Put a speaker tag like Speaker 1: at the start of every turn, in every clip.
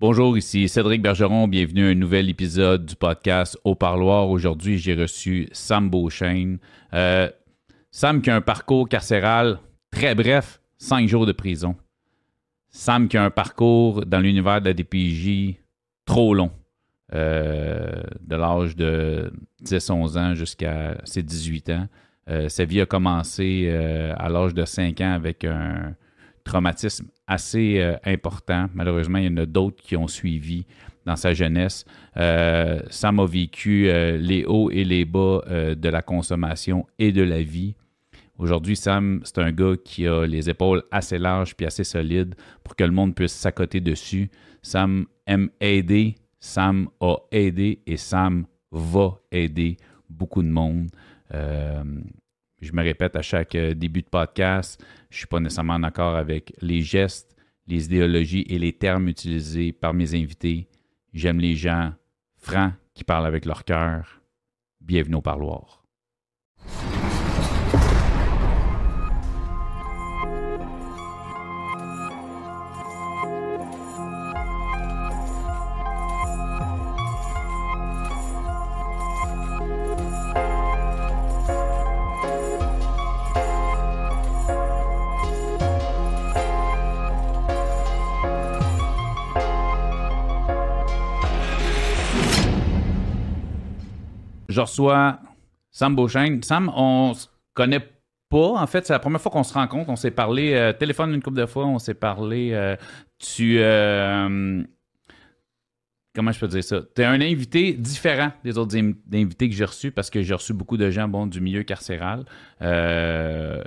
Speaker 1: Bonjour, ici Cédric Bergeron. Bienvenue à un nouvel épisode du podcast Au Parloir. Aujourd'hui, j'ai reçu Sam Beauchesne. Euh, Sam qui a un parcours carcéral très bref, cinq jours de prison. Sam qui a un parcours dans l'univers de la DPJ trop long, euh, de l'âge de 10-11 ans jusqu'à ses 18 ans. Euh, sa vie a commencé à l'âge de 5 ans avec un traumatisme assez euh, important. Malheureusement, il y en a d'autres qui ont suivi dans sa jeunesse. Euh, Sam a vécu euh, les hauts et les bas euh, de la consommation et de la vie. Aujourd'hui, Sam, c'est un gars qui a les épaules assez larges puis assez solides pour que le monde puisse s'accoter dessus. Sam aime aider, Sam a aidé et Sam va aider beaucoup de monde. Euh, je me répète à chaque euh, début de podcast, je ne suis pas nécessairement d'accord avec les gestes, les idéologies et les termes utilisés par mes invités. J'aime les gens francs qui parlent avec leur cœur. Bienvenue au parloir. Je reçois Sam Beauchesne. Sam, on se connaît pas. En fait, c'est la première fois qu'on se rencontre. On s'est parlé euh, téléphone une couple de fois. On s'est parlé. euh, tu. euh, comment je peux dire ça? Tu es un invité différent des autres invités que j'ai reçus parce que j'ai reçu beaucoup de gens bon, du milieu carcéral. Euh,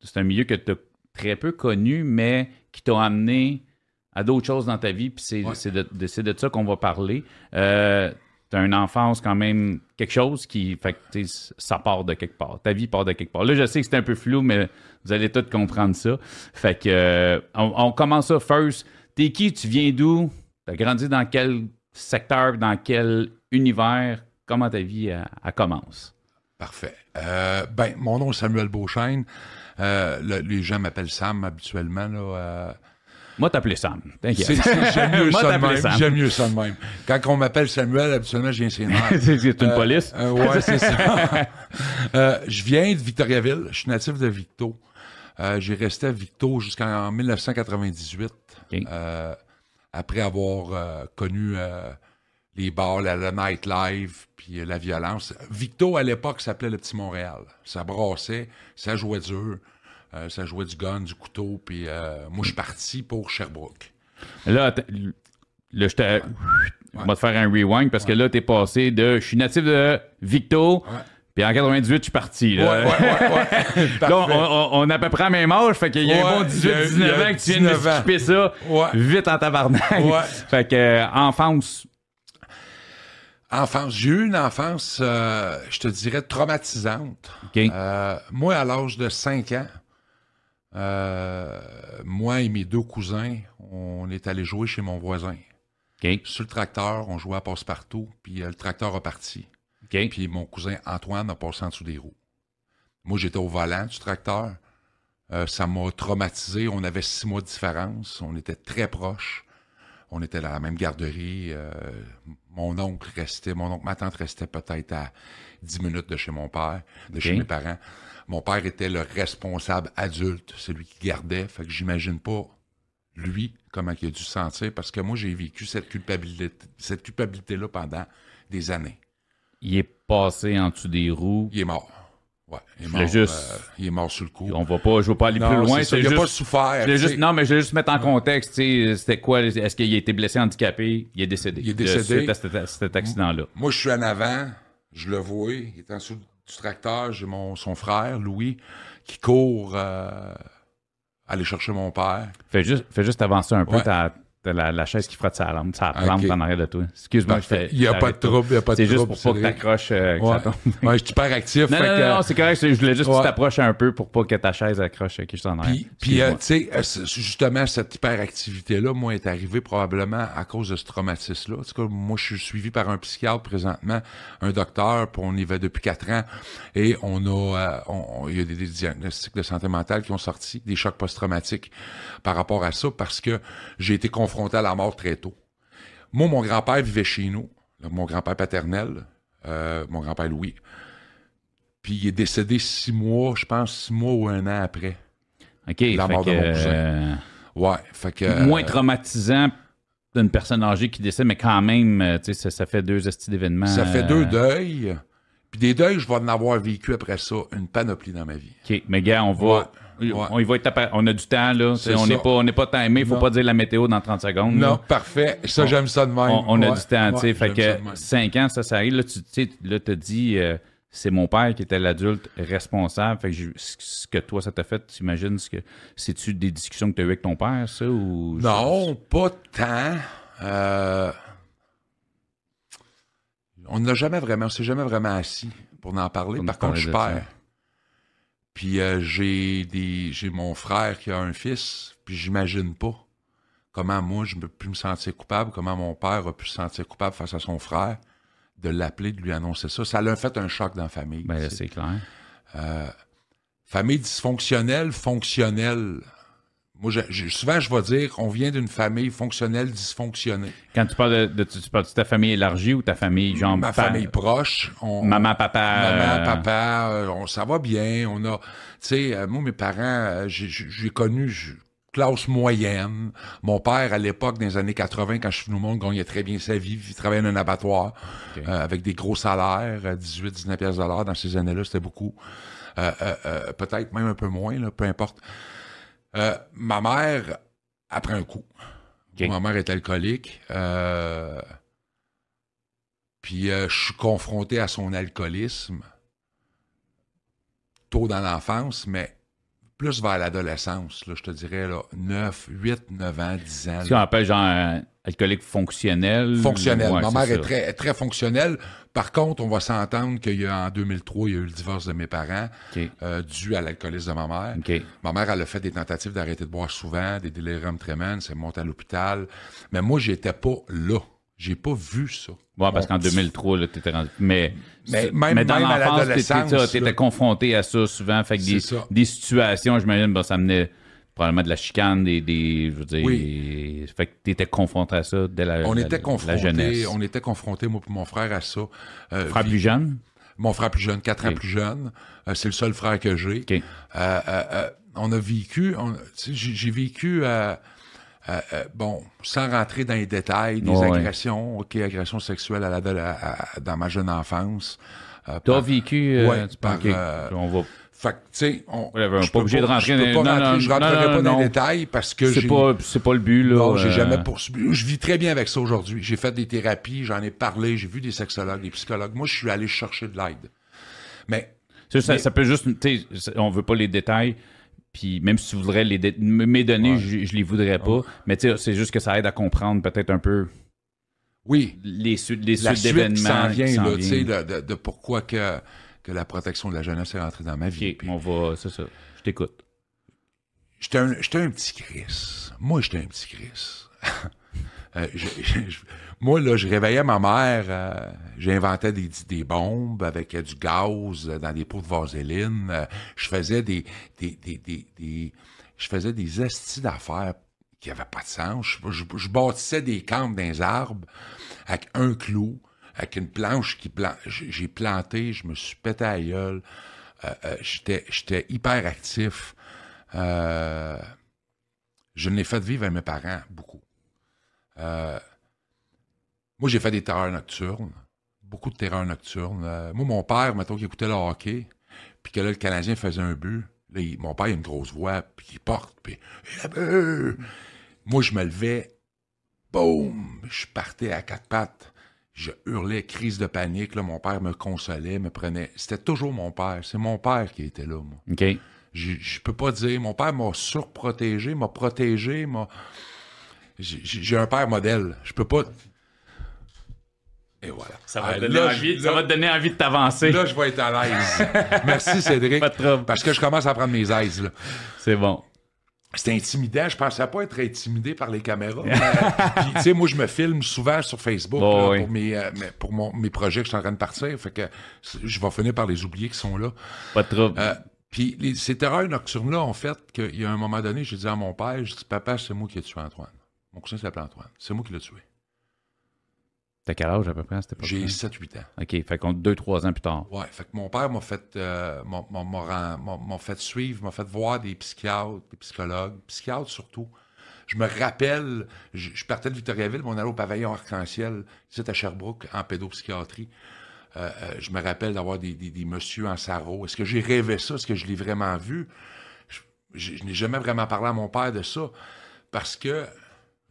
Speaker 1: c'est un milieu que tu as très peu connu, mais qui t'a amené à d'autres choses dans ta vie. Puis c'est
Speaker 2: Ouais.
Speaker 1: de, de- c'est de ça qu'on va parler. Euh, tu as une enfance quand même, quelque chose qui. Fait que ça part de quelque part. Ta vie part de quelque part. Là, je sais que c'est un peu flou, mais vous allez tous comprendre ça. Fait que euh, on, commence ça first. T'es qui? Tu viens d'où? T'as grandi dans quel secteur, dans quel univers? Comment ta vie elle, elle commence?
Speaker 2: Parfait. Euh, ben, mon nom est Samuel Beauchesne. Euh, le- les gens m'appellent Sam habituellement. Euh,
Speaker 1: Moi, t'appelais Sam. T'inquiète.
Speaker 2: J'aime mieux,
Speaker 1: Moi,
Speaker 2: ça de
Speaker 1: t'appelais
Speaker 2: même.
Speaker 1: Sam.
Speaker 2: J'aime mieux ça de même. Quand on m'appelle Samuel, habituellement, j'ai un
Speaker 1: c'est c'est une police.
Speaker 2: Euh, ouais, c'est ça. Euh, je viens de Victoriaville. Je suis natif de Victo. Euh, j'ai resté à Victo jusqu'en 1998.
Speaker 1: Ok.
Speaker 2: euh, après avoir euh, connu euh, les bars, la, la nightlife, puis euh, la violence. Victo, à l'époque, s'appelait le Petit Montréal. Ça brassait, ça jouait dur. Euh, ça jouait du gun, du couteau, puis euh, moi, je suis parti pour Sherbrooke.
Speaker 1: Là, là, je te- on va te faire un rewind parce que là, t'es passé de. Je suis natif de Victo, puis en 98, je suis parti. Là,
Speaker 2: Ouais, ouais, ouais, ouais.
Speaker 1: Là, on, on- on a à peu près la même âge, fait qu'il y a un
Speaker 2: Ouais,
Speaker 1: bon
Speaker 2: il y a-
Speaker 1: 18-19
Speaker 2: il y a
Speaker 1: ans que tu viens de me
Speaker 2: 19 ans.
Speaker 1: skipper ça
Speaker 2: Ouais.
Speaker 1: vite en tabarnak.
Speaker 2: Ouais.
Speaker 1: fait que, euh, enfance,
Speaker 2: Enfance, j'ai eu une enfance, euh, je te dirais, traumatisante.
Speaker 1: OK.
Speaker 2: Euh, moi, à l'âge de 5 ans, euh, moi et mes deux cousins, on est allés jouer chez mon voisin. Sur le tracteur, on jouait à passe-partout, puis euh, le tracteur a parti. Puis mon cousin Antoine a passé en dessous des roues. Moi, j'étais au volant du tracteur. Euh, ça m'a traumatisé. On avait six mois de différence. On était très proches. On était dans la même garderie. Mon oncle restait, mon oncle, ma tante restait peut-être à 10 minutes de chez mon père, de chez mes parents. Mon père était le responsable adulte, celui qui gardait. Fait que j'imagine pas lui comment il a dû se sentir parce que moi j'ai vécu cette culpabilité, cette culpabilité-là pendant des années.
Speaker 1: Il est passé en dessous des roues.
Speaker 2: Il est mort. Ouais, il est mort.
Speaker 1: juste-
Speaker 2: euh, il est mort sur le coup.
Speaker 1: On va pas, je veux pas aller
Speaker 2: Non,
Speaker 1: plus loin.
Speaker 2: ça, il a
Speaker 1: juste-
Speaker 2: pas souffert.
Speaker 1: je juste- non, mais je voulais juste mettre en contexte, c'était quoi, est-ce qu'il a été blessé, handicapé, il est décédé.
Speaker 2: Il est
Speaker 1: de
Speaker 2: décédé.
Speaker 1: suite à cet, à cet accident-là.
Speaker 2: Moi, je suis en avant, je le vois, il est en dessous du tracteur, j'ai mon son frère, Louis, qui court euh, aller chercher mon père.
Speaker 1: Fais juste, fais juste avancer un peu
Speaker 2: Ouais.
Speaker 1: ta, ta- la, la chaise qui frotte sa lampe, ça plante
Speaker 2: Ok.
Speaker 1: en arrière de toi. Excuse-moi, je fais.
Speaker 2: Il y a pas de trouble, il y a pas de
Speaker 1: C'est juste
Speaker 2: trouble,
Speaker 1: pour pas que t'accroches, euh,
Speaker 2: Ouais. Ouais, je suis hyper actif.
Speaker 1: Non, non, non, non, c'est correct. Je voulais juste que tu t'approches un peu pour pas que ta chaise accroche euh, qui est en arrière.
Speaker 2: Puis, euh, tu sais, euh, justement, cette hyperactivité-là, moi, est arrivée probablement à cause de ce traumatisme-là. En tout cas, moi, je suis suivi par un psychiatre présentement, un docteur, puis on y va depuis quatre ans, et on a, il y a des, des diagnostics de santé mentale qui ont sorti, des chocs post-traumatiques par rapport à ça, parce que j'ai été confronté à la mort très tôt. Moi, mon grand-père vivait chez nous, mon grand-père paternel, euh, mon grand-père Louis. Puis il est décédé six mois, je pense, six mois ou un an après.
Speaker 1: OK.
Speaker 2: La mort de mon cousin.
Speaker 1: euh,
Speaker 2: Ouais, fait que.
Speaker 1: moins
Speaker 2: euh,
Speaker 1: traumatisant d'une personne âgée qui décède, mais quand même, tu sais, ça, ça fait deux estis d'événements.
Speaker 2: Ça fait deux deuils. Puis des deuils, je vais en avoir vécu après ça une panoplie dans ma vie.
Speaker 1: OK, mais gars, on va.
Speaker 2: Ouais, ouais.
Speaker 1: On, y va être appa- on a du temps, là.
Speaker 2: C'est
Speaker 1: On n'est pas, on n'est pas timé. Il faut
Speaker 2: Non.
Speaker 1: pas dire la météo dans 30 secondes.
Speaker 2: Non,
Speaker 1: là.
Speaker 2: parfait. Ça, j'aime ça de même.
Speaker 1: On, on a
Speaker 2: Ouais,
Speaker 1: du temps, tu sais.
Speaker 2: ouais,
Speaker 1: fait
Speaker 2: j'aime ça de
Speaker 1: que
Speaker 2: même.
Speaker 1: 5 ans, ça, ça arrive. Là, tu tu sais, là, t'as dit, euh, c'est mon père qui était l'adulte responsable. Fait que je- ce ce que toi, ça t'a fait, tu imagines, ce que, c'est-tu des discussions que tu as eues avec ton père, ça, ou...
Speaker 2: Non, pas tant. Euh, On n'a jamais vraiment, on s'est jamais vraiment assis pour en parler.
Speaker 1: Pour
Speaker 2: Par contre, je perds. Puis euh, j'ai des, j'ai mon frère qui a un fils, puis j'imagine pas comment moi je peux plus me sentir coupable, comment mon père a pu se sentir coupable face à son frère, de l'appeler, de lui annoncer ça. Ça l'a fait un choc dans la famille.
Speaker 1: Ben, c'est clair.
Speaker 2: Famille dysfonctionnelle, fonctionnelle. Moi, je- je- souvent, je vais dire, on vient d'une famille fonctionnelle dysfonctionnée.
Speaker 1: Quand tu parles de, de- tu, tu parles de ta famille élargie ou ta famille, genre...
Speaker 2: Ma
Speaker 1: pa-
Speaker 2: famille proche. On,
Speaker 1: Maman, papa...
Speaker 2: Maman,
Speaker 1: euh,
Speaker 2: papa, euh, on, ça va bien. On a, tu sais, euh, moi, mes parents, euh, j'ai- connu classe moyenne. Mon père, à l'époque, dans les années 80, quand je suis venu au monde, gagnait très bien sa vie. Il travaillait dans un abattoir euh, avec des gros salaires, euh, 18, 19 pièces de l'heure. Dans ces années-là, c'était beaucoup. Euh, euh, euh, Peut-être même un peu moins, là, peu importe. Euh, ma mère, après un coup. Ma mère est alcoolique. Euh, puis euh, je suis confronté à son alcoolisme tôt dans l'enfance, mais plus vers l'adolescence, là, je te dirais là, 9, 8, 9 ans, 10 ans.
Speaker 1: Ce qu'on appelle genre alcoolique fonctionnel.
Speaker 2: Fonctionnel.
Speaker 1: Ouais,
Speaker 2: Ma mère est très, très fonctionnelle. Par contre, on va s'entendre qu'il y a en 2003, il y a eu le divorce de mes parents
Speaker 1: OK.
Speaker 2: euh, dû à l'alcoolisme de ma mère.
Speaker 1: OK.
Speaker 2: Ma mère, elle a fait des tentatives d'arrêter de boire souvent, des déliriums tremens, c'est monté à l'hôpital. Mais moi, j'étais pas là. J'ai pas vu ça.
Speaker 1: Ouais, parce qu'en 2003, là, t'étais rendu. Mais,
Speaker 2: Mais même-
Speaker 1: dans
Speaker 2: même à
Speaker 1: l'enfance, t'étais- confronté à ça souvent. Fait que des,
Speaker 2: C'est ça.
Speaker 1: des situations, j'imagine, ben, ça menait probablement de la chicane, des. des je veux dire.
Speaker 2: Oui.
Speaker 1: Fait que t'étais confronté à ça dès la,
Speaker 2: On
Speaker 1: la-
Speaker 2: était
Speaker 1: la jeunesse.
Speaker 2: on était confrontés, moi et mon frère, à ça. Euh,
Speaker 1: Frère plus jeune?
Speaker 2: Mon frère plus jeune, quatre ans plus jeune. Euh, c'est le seul frère que j'ai. Euh, euh, euh, on a vécu, j'ai vécu, euh, euh, euh, bon, sans rentrer dans les détails, des
Speaker 1: Ouais, ouais.
Speaker 2: agressions, ok, agressions sexuelles à la, à- à- dans ma jeune enfance. Euh,
Speaker 1: T'as
Speaker 2: par-
Speaker 1: vécu. euh,
Speaker 2: Ouais,
Speaker 1: tu
Speaker 2: par,
Speaker 1: OK.
Speaker 2: euh,
Speaker 1: On va.
Speaker 2: Fait que, tu sais, on.
Speaker 1: Whatever,
Speaker 2: je
Speaker 1: pas obligé de rentrer dans- non,
Speaker 2: je rentrerai
Speaker 1: non,
Speaker 2: pas dans les détails parce que
Speaker 1: C'est pas, c'est pas le but, là.
Speaker 2: Non, j'ai
Speaker 1: euh,
Speaker 2: jamais poursuivi. Je vis très bien avec ça aujourd'hui. J'ai fait des thérapies, j'en ai parlé, j'ai vu des sexologues, des psychologues. Moi, je suis allé chercher de l'aide. Mais
Speaker 1: ça,
Speaker 2: Mais-
Speaker 1: ça peut juste. tu sais, On veut pas les détails. Puis même si tu voudrais les mes données,
Speaker 2: Ouais.
Speaker 1: je, je les voudrais pas. Mais tu sais, c'est juste que ça aide à comprendre peut-être un peu
Speaker 2: oui,
Speaker 1: les suites, les suites
Speaker 2: suite
Speaker 1: d'événements.
Speaker 2: qui vient, là, tu sais, de, de- de pourquoi que, que la protection de la jeunesse est rentrée dans ma vie.
Speaker 1: Ok,
Speaker 2: Puis
Speaker 1: on va. C'est ça. Je t'écoute.
Speaker 2: J'étais un, un petit Chris. Moi, j'étais un petit Chris. Euh, je- moi, là, je réveillais ma mère, euh, j'inventais des, des bombes avec euh, du gaz dans des pots de vaseline. euh, je faisais des, des, des, des, je faisais des estis d'affaires qui n'avaient pas de sens. Je, bâtissais des camps dans les arbres avec un clou, avec une planche qui plan- j'ai planté, je me suis pété à gueule. J'étais, hyper actif. Je l'ai fait vivre à mes parents beaucoup. Euh, moi, j'ai fait des terreurs nocturnes, beaucoup de terreurs nocturnes. Euh, moi, mon père, mettons qu'il écoutait le hockey, puis que là, le Canadien faisait un but, là, il- mon père, il a une grosse voix, puis il porte, puis il a but! Moi, je me levais, boum, je partais à quatre pattes. Je hurlais, crise de panique. Là, mon père me consolait, me prenait. C'était toujours mon père. C'est mon père qui était là, moi.
Speaker 1: OK.
Speaker 2: Je, je peux pas dire. Mon père m'a surprotégé, m'a protégé, m'a. J'ai j'ai un père modèle. Je peux pas. Et voilà.
Speaker 1: Ça va,
Speaker 2: Ah,
Speaker 1: te donner
Speaker 2: là,
Speaker 1: envie, ça va te donner envie de t'avancer.
Speaker 2: Là, je vais être à l'aise. Merci, Cédric.
Speaker 1: Pas de trouble.
Speaker 2: Parce que je commence à prendre mes aises, là.
Speaker 1: C'est bon.
Speaker 2: C'était intimidant. Je pensais pas être intimidé par les caméras. tu sais, moi, je me filme souvent sur Facebook
Speaker 1: Bon,
Speaker 2: là,
Speaker 1: oui.
Speaker 2: pour, mes, euh, mes- pour mon- mes projets que je suis en train de partir. Fait que je vais finir par les oublier qui sont là.
Speaker 1: Pas de trouble.
Speaker 2: Euh, puis les- ces terreurs nocturnes-là ont fait qu'il y a un moment donné, j'ai dit à mon père, je dis, papa, c'est moi qui ai tué Antoine. Mon cousin s'appelle Antoine. C'est moi qui l'ai tué.
Speaker 1: T'as quel âge à peu près à cette époque
Speaker 2: J'ai 7-8 ans.
Speaker 1: OK, fait qu'on deux, trois ans plus tard.
Speaker 2: Ouais, fait que mon père m'a fait, euh, m'a- fait suivre, m'a fait voir des psychiatres, des psychologues, psychiatres surtout. Je me rappelle, je, je partais de Victoriaville, mais on allait au pavillon Arc-en-Ciel, ici à Sherbrooke, en pédopsychiatrie. Euh, euh, je me rappelle d'avoir des, des, des messieurs en sarrau. Est-ce que j'ai rêvé ça? Est-ce que je l'ai vraiment vu? Je, je- je n'ai jamais vraiment parlé à mon père de ça parce que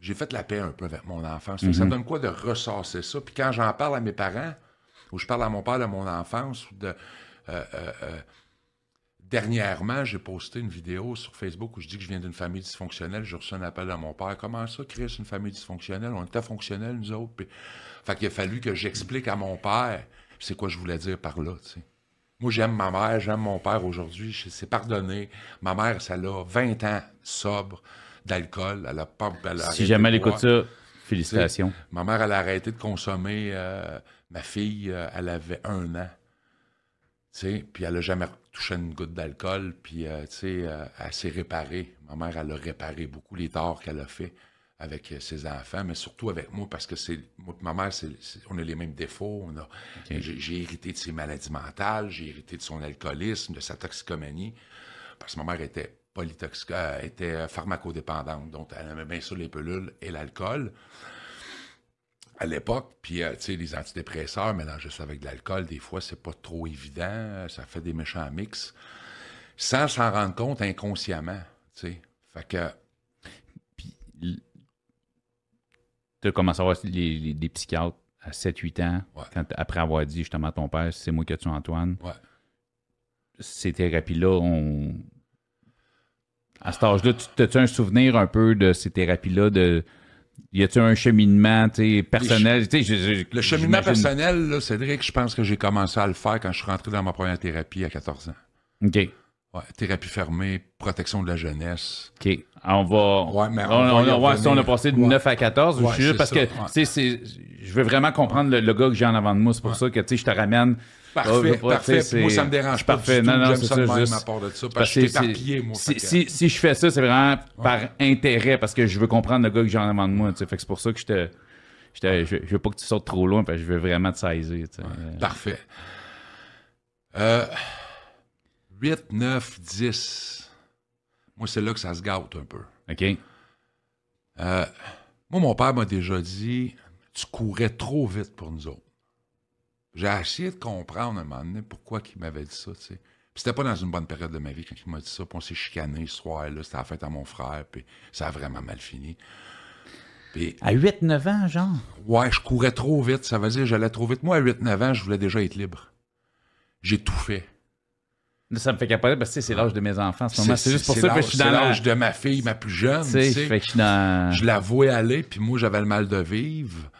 Speaker 2: j'ai fait la paix un peu avec mon enfance. Ça me donne quoi de ressasser ça? Puis quand j'en parle à mes parents, ou je parle à mon père de mon enfance, ou de... euh, euh, euh, Dernièrement, j'ai posté une vidéo sur Facebook où je dis que je viens d'une famille dysfonctionnelle. J'ai reçu un appel de mon père. Comment ça, Chris, une famille dysfonctionnelle? On était fonctionnels, nous autres. Puis... Fait qu'il a fallu que j'explique à mon père c'est quoi je voulais dire par là, tu sais. Moi, j'aime ma mère, j'aime mon père aujourd'hui. Je sais pardonner. Ma mère, ça a 20 ans sobre d'alcool. Elle a pas. elle a
Speaker 1: Si jamais elle écoute ça, félicitations.
Speaker 2: Ma mère, elle a arrêté de consommer. euh, ma fille, euh, elle avait un an. Tu sais, puis elle a jamais touché une goutte d'alcool. Puis, euh, tu sais, euh, elle s'est réparée. Ma mère, elle a réparé beaucoup les torts qu'elle a fait avec ses enfants, mais surtout avec moi, parce que c'est moi et ma mère, on a les mêmes défauts. J'ai hérité de ses maladies mentales, j'ai hérité de son alcoolisme, de sa toxicomanie, parce que ma mère était polytoxique, euh, était pharmacodépendante, donc elle aimait bien ça les pilules et l'alcool à l'époque, puis euh, tu sais, les antidépresseurs, mélanger ça avec de l'alcool, des fois, c'est pas trop évident, euh, ça fait des méchants mix, sans s'en rendre compte inconsciemment, tu sais. Fait que,
Speaker 1: Puis, tu as commencé à voir les, les- des psychiatres à 7-8 ans,
Speaker 2: Ouais.
Speaker 1: quand, après avoir dit justement à ton père, c'est moi qui ai tué Antoine.
Speaker 2: ouais.
Speaker 1: Ces thérapies-là, on. À cet âge-là, tu as-tu un souvenir un peu de ces thérapies-là? De... Y a-tu un cheminement personnel? Je- je-
Speaker 2: Le cheminement personnel, là, Cédric, je pense que j'ai commencé à le faire quand je suis rentré dans ma première thérapie à 14 ans.
Speaker 1: OK.
Speaker 2: Ouais, thérapie fermée, protection de la jeunesse.
Speaker 1: OK. On va.
Speaker 2: Ouais, mais on
Speaker 1: on,
Speaker 2: va y
Speaker 1: on- ouais, si on a passé de
Speaker 2: Ouais.
Speaker 1: 9 à 14,
Speaker 2: Ouais,
Speaker 1: je suis juste parce
Speaker 2: ça,
Speaker 1: que, je veux vraiment comprendre le, le gars que j'ai en avant de moi. C'est pour ça que, je te ramène.
Speaker 2: Parfait, parfait. Moi, ça me dérange pas
Speaker 1: Parfait.
Speaker 2: du tout. J'aime
Speaker 1: c'est
Speaker 2: ça de même
Speaker 1: juste-
Speaker 2: à part de ça, parce
Speaker 1: parce
Speaker 2: que je
Speaker 1: que
Speaker 2: suis éparpillé, moi,
Speaker 1: Si, si, si je fais ça, c'est vraiment par intérêt, parce que je veux comprendre le gars que j'ai en avant de moi. tu sais. Fait que c'est pour ça que je te. je te- Je, veux pas que tu sautes trop loin, parce que je veux vraiment te saisir. tu sais.
Speaker 2: Parfait. Euh, 8, 9, 10. Moi, c'est là que ça se gâte un peu.
Speaker 1: OK.
Speaker 2: Euh, moi, mon père m'a déjà dit Tu courais trop vite pour nous autres. J'ai essayé de comprendre à un moment donné pourquoi il m'avait dit ça. tu sais. C'était pas dans une bonne période de ma vie quand il m'a dit ça. Puis on s'est chicané ce soir-là. C'était la fête à mon frère. Puis ça a vraiment mal fini. Puis,
Speaker 1: À 8-9 ans, genre?
Speaker 2: ouais, je courais trop vite. Ça veut dire que j'allais trop vite. Moi, à 8-9 ans, je voulais déjà être libre. J'ai tout fait.
Speaker 1: Ça me fait capoter parce que tu sais, c'est l'âge de mes enfants en ce moment. C'est juste pour ça que je suis dans la.
Speaker 2: l'âge de ma fille, ma plus jeune.
Speaker 1: Tu sais,
Speaker 2: tu sais.
Speaker 1: fait que je suis dans.
Speaker 2: Je la voyais aller, puis moi, j'avais le mal de vivre.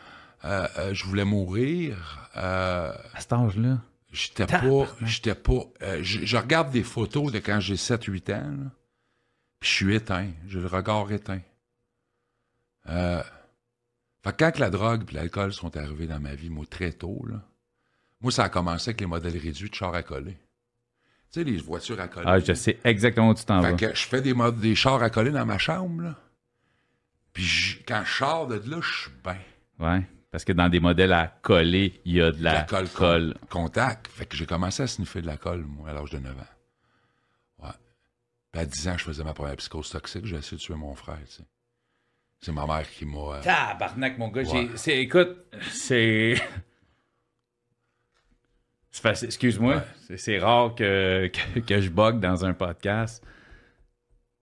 Speaker 2: Euh, euh, je voulais mourir. Euh,
Speaker 1: À cet âge-là?
Speaker 2: j'étais pas. J'étais pas. euh, je, je regarde des photos de quand j'ai 7-8 ans, là, puis je suis éteint. J'ai le regard éteint. Fait que quand que la drogue et l'alcool sont arrivés dans ma vie, moi, très tôt, là, moi, ça a commencé avec les modèles réduits de chars à coller. Tu sais, les voitures à coller.
Speaker 1: Ah, je sais exactement où tu t'en vas.
Speaker 2: Fait que je fais des, mod- des chars à coller dans ma chambre, là. Puis je- quand je sors de là, je suis bien.
Speaker 1: Ouais. Parce que dans des modèles à coller, il y a de la,
Speaker 2: la colle,
Speaker 1: colle.
Speaker 2: con- contact. Fait que j'ai commencé à sniffer de la colle, moi, à l'âge de 9 ans. Ouais. Puis à 10 ans, je faisais ma première psychose toxique. J'ai essayé de tuer mon frère, tu sais. C'est ma mère qui m'a... euh,
Speaker 1: Tabarnak, mon gars. j'ai-
Speaker 2: Ouais.
Speaker 1: c'est- écoute, c'est. Excuse-moi.
Speaker 2: Ouais.
Speaker 1: C'est, rare que, que, que je bug dans un podcast.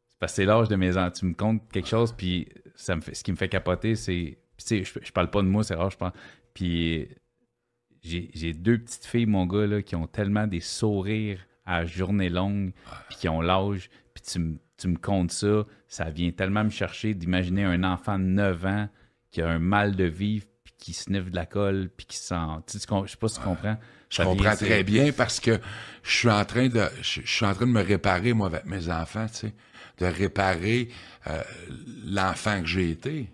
Speaker 1: C'est parce que c'est l'âge de mes enfants. Tu me comptes quelque chose, puis ça me fait, ce qui me fait capoter, c'est. Tu sais, je, je parle pas de moi, c'est rare, je pense. Puis j'ai, deux petites filles, mon gars, là, qui ont tellement des sourires à journée longue, puis qui ont l'âge, puis tu, me- tu me comptes ça, ça vient tellement me chercher d'imaginer un enfant de 9 ans qui a un mal de vivre, puis qui sniffe de la colle, puis qui sent. Tu sais, je sais pas si tu comprends.
Speaker 2: Je comprends très bien parce que je suis en train de je, je suis en train de me réparer moi avec mes enfants, tu sais, de réparer euh, l'enfant que j'ai été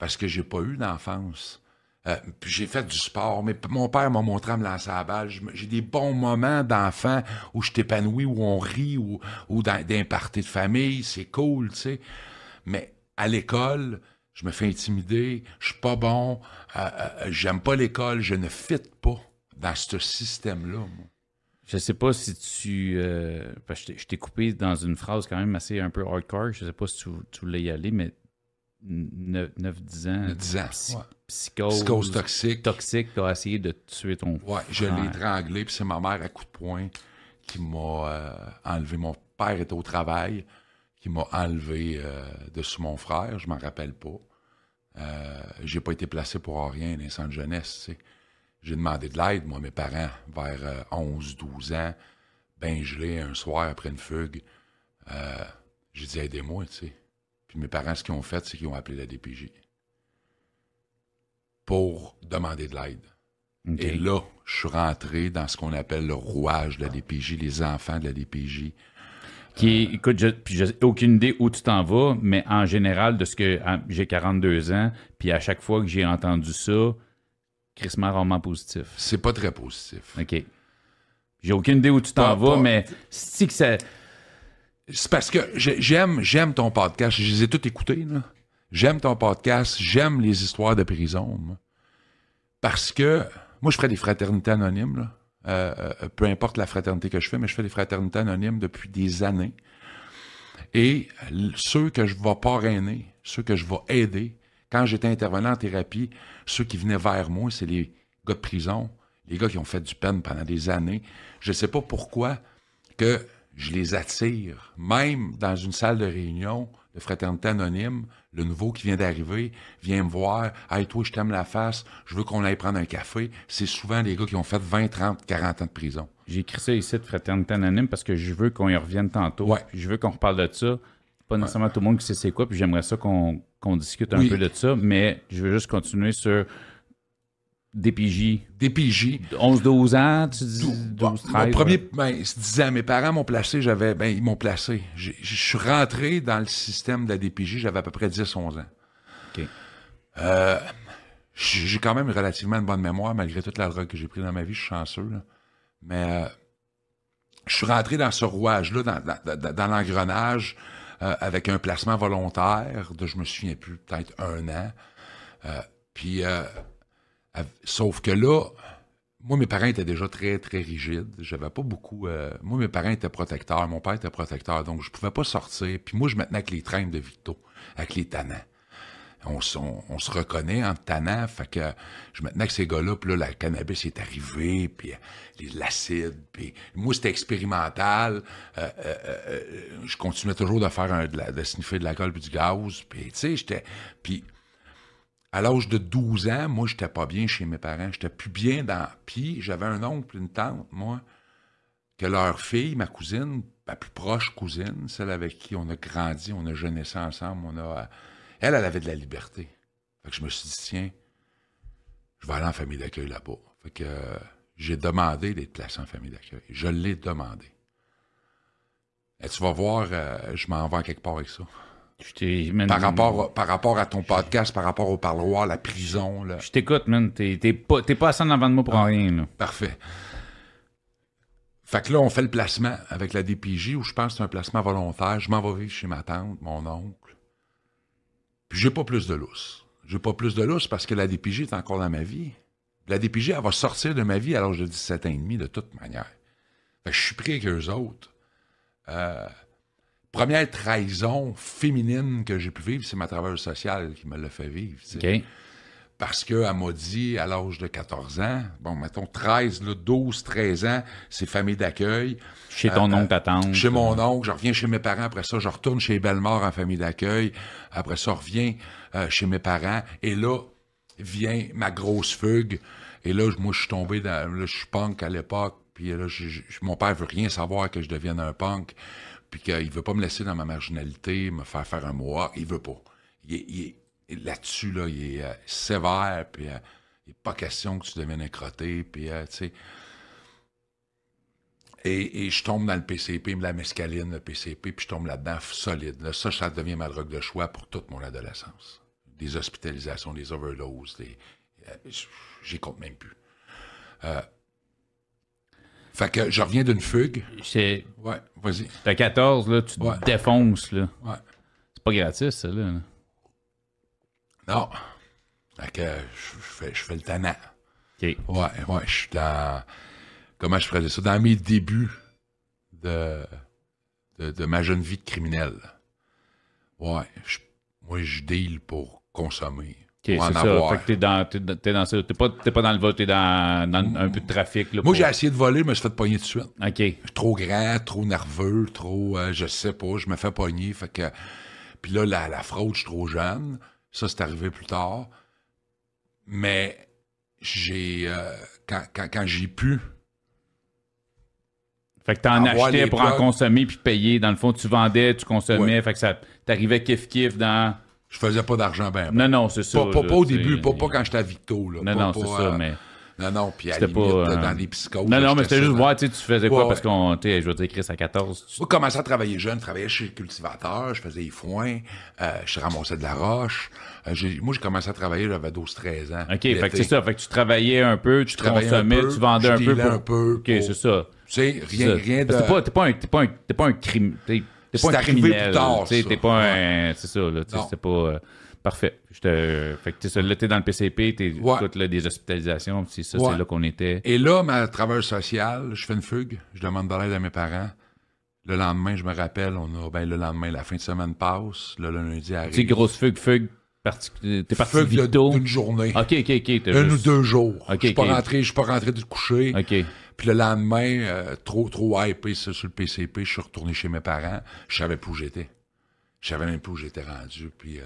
Speaker 2: parce que j'ai pas eu d'enfance. Euh, puis j'ai fait du sport, mais mon père m'a montré à me lancer à la balle. J'ai des bons moments d'enfant où je t'épanouis, où on rit, ou ou dans, party de famille, c'est cool, tu sais. Mais à l'école, je me fais intimider, je suis pas bon, euh, euh, j'aime pas l'école, je ne fit pas dans ce système-là.
Speaker 1: Je sais pas si tu. euh, parce que je t'ai- je t'ai coupé dans une phrase quand même assez un peu hardcore. Je sais pas si tu, tu voulais y aller, mais 9-10 ans.
Speaker 2: 10 ans.
Speaker 1: psy-
Speaker 2: ouais.
Speaker 1: Psychose.
Speaker 2: Psychose toxique.
Speaker 1: toxique, t'as essayé de tuer ton.
Speaker 2: Ouais, je l'ai étranglé, puis c'est ma mère à coup de poing qui m'a euh, enlevé. Mon père était au travail, qui m'a enlevé euh, de sous mon frère, je m'en rappelle pas. Euh, j'ai pas été placé pour rien dans les centres de jeunesse, tu sais. J'ai demandé de l'aide, moi, mes parents, vers euh, 11, 12 ans, ben gelé un soir après une fugue. Euh, j'ai dit, aidez-moi, tu sais. Puis mes parents, ce qu'ils ont fait, c'est qu'ils ont appelé la DPJ pour demander de l'aide. Et là, je suis rentré dans ce qu'on appelle le rouage de la DPJ, les enfants de la DPJ.
Speaker 1: Qui est- écoute, je- j'ai aucune idée où tu t'en vas, mais en général, de ce que à- j'ai 42 ans, puis à chaque fois que j'ai entendu ça, crissement rarement positif.
Speaker 2: C'est pas très positif.
Speaker 1: OK. J'ai aucune idée où tu t'en vas,
Speaker 2: pas-
Speaker 1: mais si que ça.
Speaker 2: C'est parce que j'ai- j'aime, j'aime ton podcast. Je les ai tous écoutés, là. J'aime ton podcast. J'aime les histoires de prison. Parce que moi, je ferais des fraternités anonymes, là. Euh, euh, peu importe la fraternité que je fais, mais je fais des fraternités anonymes depuis des années. Et ceux que je vais parrainer, ceux que je vais aider, quand j'étais intervenant en thérapie, ceux qui venaient vers moi, c'est les gars de prison, les gars qui ont fait du peine pendant des années. Je sais pas pourquoi que je les attire, même dans une salle de réunion de fraternité anonyme, le nouveau qui vient d'arriver vient me voir, hey toi je t'aime la face, je veux qu'on aille prendre un café. C'est souvent des gars qui ont fait 20, 30, 40 ans de prison.
Speaker 1: J'ai écrit ça ici de Fraternité Anonyme parce que je veux qu'on y revienne tantôt.
Speaker 2: Ouais.
Speaker 1: Puis je veux qu'on reparle de ça. Pas nécessairement tout le monde qui sait c'est quoi, puis j'aimerais ça qu'on discute un
Speaker 2: Oui.
Speaker 1: peu de ça, mais je veux juste continuer sur DPJ.
Speaker 2: DPJ,
Speaker 1: 11-12 ans, tu dis
Speaker 2: Bon,
Speaker 1: 12,
Speaker 2: mon
Speaker 1: 13.
Speaker 2: premier,
Speaker 1: ouais.
Speaker 2: ben, c'est 10 ans. Mes parents m'ont placé, j'avais, ben, ils m'ont placé. Je suis rentré dans le système de la DPJ, j'avais à peu près 10-11 ans.
Speaker 1: OK.
Speaker 2: Euh, j'ai quand même relativement une bonne mémoire, malgré toute la drogue que j'ai pris dans ma vie, je suis chanceux, là. Mais, euh, je suis rentré dans ce rouage-là, dans, dans- dans- dans l'engrenage, euh, avec un placement volontaire de, je me souviens plus, peut-être un an. Puis, euh, sauf que là, moi, mes parents étaient déjà très, très rigides. J'avais pas beaucoup. euh, moi, mes parents étaient protecteurs. Mon père était protecteur. Donc, je pouvais pas sortir. Puis moi, je me tenais avec les traînes de Victo, avec les tannants. On, se reconnaît en tannant. Fait que je me tenais avec ces gars-là. Puis là, la cannabis est arrivé. Puis euh, l'acide. Puis moi, c'était expérimental. Euh, euh, je continuais toujours de faire un, de, la- de sniffer de l'alcool puis du gaz. Puis, tu sais, j'étais. Puis à l'âge de 12 ans, moi, j'étais pas bien chez mes parents. J'étais plus bien dans. Puis, j'avais un oncle, une tante, moi, que leur fille, ma cousine, ma plus proche cousine, celle avec qui on a grandi, on a jeunessé ensemble, on a. Elle, elle avait de la liberté. Fait que je me suis dit, tiens, je vais aller en famille d'accueil là-bas. Fait que euh, j'ai demandé d'être placé en famille d'accueil. Je l'ai demandé. Et tu vas voir, euh, je m'en vais quelque part avec ça.
Speaker 1: Man,
Speaker 2: Par rapport, par rapport à ton podcast, par rapport au parloir, la prison, là.
Speaker 1: Je t'écoute, man. T'es pas, pas assis en avant de moi pour rien, là.
Speaker 2: Parfait. Fait que là, on fait le placement avec la DPJ, où je pense que c'est un placement volontaire. Je m'en vais vivre chez ma tante, mon oncle. Puis j'ai pas plus de lousse. J'ai pas plus de lousse parce que la DPJ est encore dans ma vie. La DPJ, elle va sortir de ma vie à l'âge de 17 ans et demi, de toute manière. Fait que je suis pris avec eux autres. Euh, première trahison féminine que j'ai pu vivre, c'est ma travailleuse sociale qui me l'a fait vivre. parce qu'elle m'a dit à l'âge de 14 ans, bon, mettons 13, là, 12, 13 ans, c'est famille d'accueil.
Speaker 1: Chez ton
Speaker 2: Euh,
Speaker 1: oncle, ta tante.
Speaker 2: Chez mon oncle, je reviens chez mes parents, après ça, je retourne chez Bellemare en famille d'accueil, après ça, je reviens euh, chez mes parents, et là, vient ma grosse fugue, et là, moi, je suis tombé dans, là, je suis punk à l'époque, puis là, je- je- mon père veut rien savoir que je devienne un punk, puis qu'il veut pas me laisser dans ma marginalité, me faire faire un mohawk, il veut pas. Il là-dessus, là, il est euh, sévère, puis euh, il n'est pas question que tu deviennes un crotté, puis, euh, tu sais. Et, je tombe dans le PCP, la mescaline, le PCP, puis je tombe là-dedans solide. Ça, ça devient ma drogue de choix pour toute mon adolescence. Des hospitalisations, des overdoses, des... J'y compte même plus. Euh, fait que je reviens d'une fugue.
Speaker 1: C'est-
Speaker 2: Ouais, vas-y.
Speaker 1: T'as 14, là, tu te
Speaker 2: Ouais.
Speaker 1: défonces, là.
Speaker 2: Ouais.
Speaker 1: C'est pas gratis, ça, là.
Speaker 2: Non. Fait que je, je fais, je fais le tannant.
Speaker 1: OK.
Speaker 2: Ouais, ouais, je suis dans. Comment je faisais ça? Dans mes débuts de, de, de ma jeune vie de criminel. Ouais, je- moi, je deal pour consommer.
Speaker 1: C'est ça.
Speaker 2: avoir.
Speaker 1: Fait que t'es dans, t'es, t'es dans ça. T'es pas, t'es pas dans le vol, t'es dans, dans un peu de trafic. Là,
Speaker 2: Moi,
Speaker 1: pour-
Speaker 2: j'ai essayé de voler, je me suis fait pogner tout de suite.
Speaker 1: OK.
Speaker 2: Je suis trop grand, trop nerveux, trop. euh, je sais pas, je me fais pogner. Fait que. Puis là, la, la fraude, je suis trop jeune. Ça, c'est arrivé plus tard. Mais j'ai. euh, quand quand, quand j'ai pu.
Speaker 1: Fait que t'en achetais pour en consommer puis payer. Dans le fond, tu vendais, tu consommais.
Speaker 2: Ouais.
Speaker 1: Fait que ça t'arrivait kiff-kiff dans.
Speaker 2: Je faisais pas d'argent ben. ben.
Speaker 1: Non, non, c'est ça.
Speaker 2: Pas, pas,
Speaker 1: là,
Speaker 2: pas au
Speaker 1: tu
Speaker 2: début, pas, pas quand j'étais à Victo. Là.
Speaker 1: Non, non, c'est ça,
Speaker 2: euh,
Speaker 1: mais.
Speaker 2: Non, non, puis à la
Speaker 1: C'était
Speaker 2: limite,
Speaker 1: pas,
Speaker 2: euh, dans les psychoses.
Speaker 1: Non, non, mais c'était juste voir, tu sais, tu faisais quoi? Parce qu'on, tu sais, je veux dire, Chris, à 14, tu-
Speaker 2: Moi, j'ai commencé à travailler jeune, je travaillais chez le cultivateur, je faisais les foins, euh, je ramassais de la roche. Euh, moi, j'ai commencé à travailler, j'avais 12-13 ans.
Speaker 1: OK, fait que c'est ça. Fait que tu travaillais un peu, tu
Speaker 2: travaillais un
Speaker 1: consommais,
Speaker 2: peu,
Speaker 1: tu vendais un peu. Pour...
Speaker 2: un peu
Speaker 1: OK, c'est ça.
Speaker 2: Tu sais,
Speaker 1: C'est
Speaker 2: rien, rien de...
Speaker 1: T'es pas, un, pas un crime. T'es,
Speaker 2: C'est
Speaker 1: pas un
Speaker 2: arrivé
Speaker 1: criminel.
Speaker 2: plus tard.
Speaker 1: T'es pas un. C'est ça, là. C'était pas. euh, parfait. Je te- Fait que ça, là, t'es dans le PCP, t'es
Speaker 2: Ouais.
Speaker 1: tout, là, des hospitalisations, c'est ça,
Speaker 2: Ouais.
Speaker 1: c'est là qu'on était.
Speaker 2: Et là, ma travailleuse sociale, je fais une fugue, je demande de l'aide à mes parents. Le lendemain, je me rappelle, on a, ben, le lendemain, la fin de semaine passe, le lundi arrive.
Speaker 1: Tu sais, grosse fugue, fugue, t'es parti
Speaker 2: fugue de-
Speaker 1: vito.
Speaker 2: d'une journée.
Speaker 1: OK, OK, OK. t'as
Speaker 2: Un ou
Speaker 1: juste-
Speaker 2: deux jours.
Speaker 1: Ok,
Speaker 2: je suis pas rentré, je suis pas rentré du coucher.
Speaker 1: OK.
Speaker 2: Puis le lendemain, euh, trop, trop hypé ça, sur le PCP, je suis retourné chez mes parents. Je savais plus où j'étais. Je savais même plus où j'étais rendu. Puis, euh,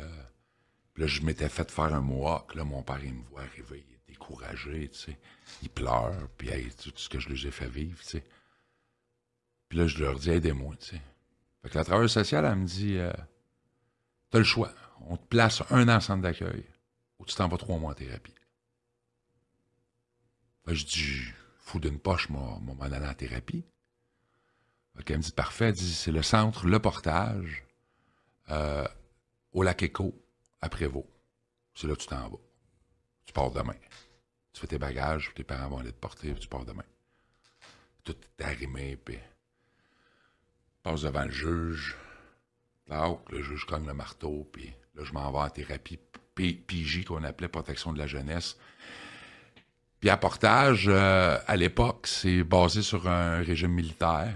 Speaker 2: puis là, je m'étais fait faire un mohawk. Là, mon père, il me voit arriver, il est découragé, tu sais. Il pleure, puis tout ce que je lui ai fait vivre, tu. Puis là, je leur dis, aidez-moi, tu sais. Fait que la travailleuse sociale, elle me dit, euh, t'as le choix. On te place un an en centre d'accueil ou tu t'en vas trois mois en thérapie. Je dis, fou d'une poche, m'en aller en thérapie. Qu'elle me dit, parfait, elle dit, c'est le centre Le Portage, euh, au lac Éco, à Prévost. C'est là que tu t'en vas. Tu pars demain. Tu fais tes bagages, tes parents vont aller te porter, tu pars demain. Tout est arrimé, puis passe devant le juge. Là, le juge cogne le marteau, puis là, je m'en vais en thérapie PJ, qu'on appelait protection de la jeunesse. Puis à Portage, euh, à l'époque, c'est basé sur un régime militaire.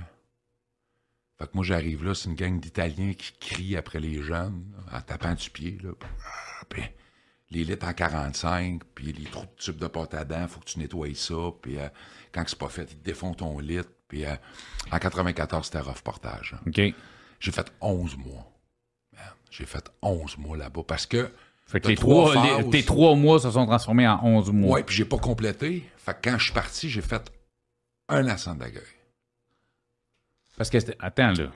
Speaker 2: Fait que moi, j'arrive là, c'est une gang d'Italiens qui crient après les jeunes, là, en tapant du pied. Là. Puis les litres en 45, puis les trous de tube de pâte à dents, faut que tu nettoies ça. Puis euh, quand c'est pas fait, ils te défont ton litre. Puis euh, en 94, c'était rough portage. hein.
Speaker 1: OK.
Speaker 2: J'ai fait 11 mois. J'ai fait 11 mois là-bas parce que.
Speaker 1: Fait que
Speaker 2: t'as
Speaker 1: les trois, les- tes trois mois se sont transformés en 11 mois.
Speaker 2: Ouais, puis j'ai pas complété. Fait que quand je suis parti, j'ai fait un an sans d'accueil.
Speaker 1: Parce que, attends, là.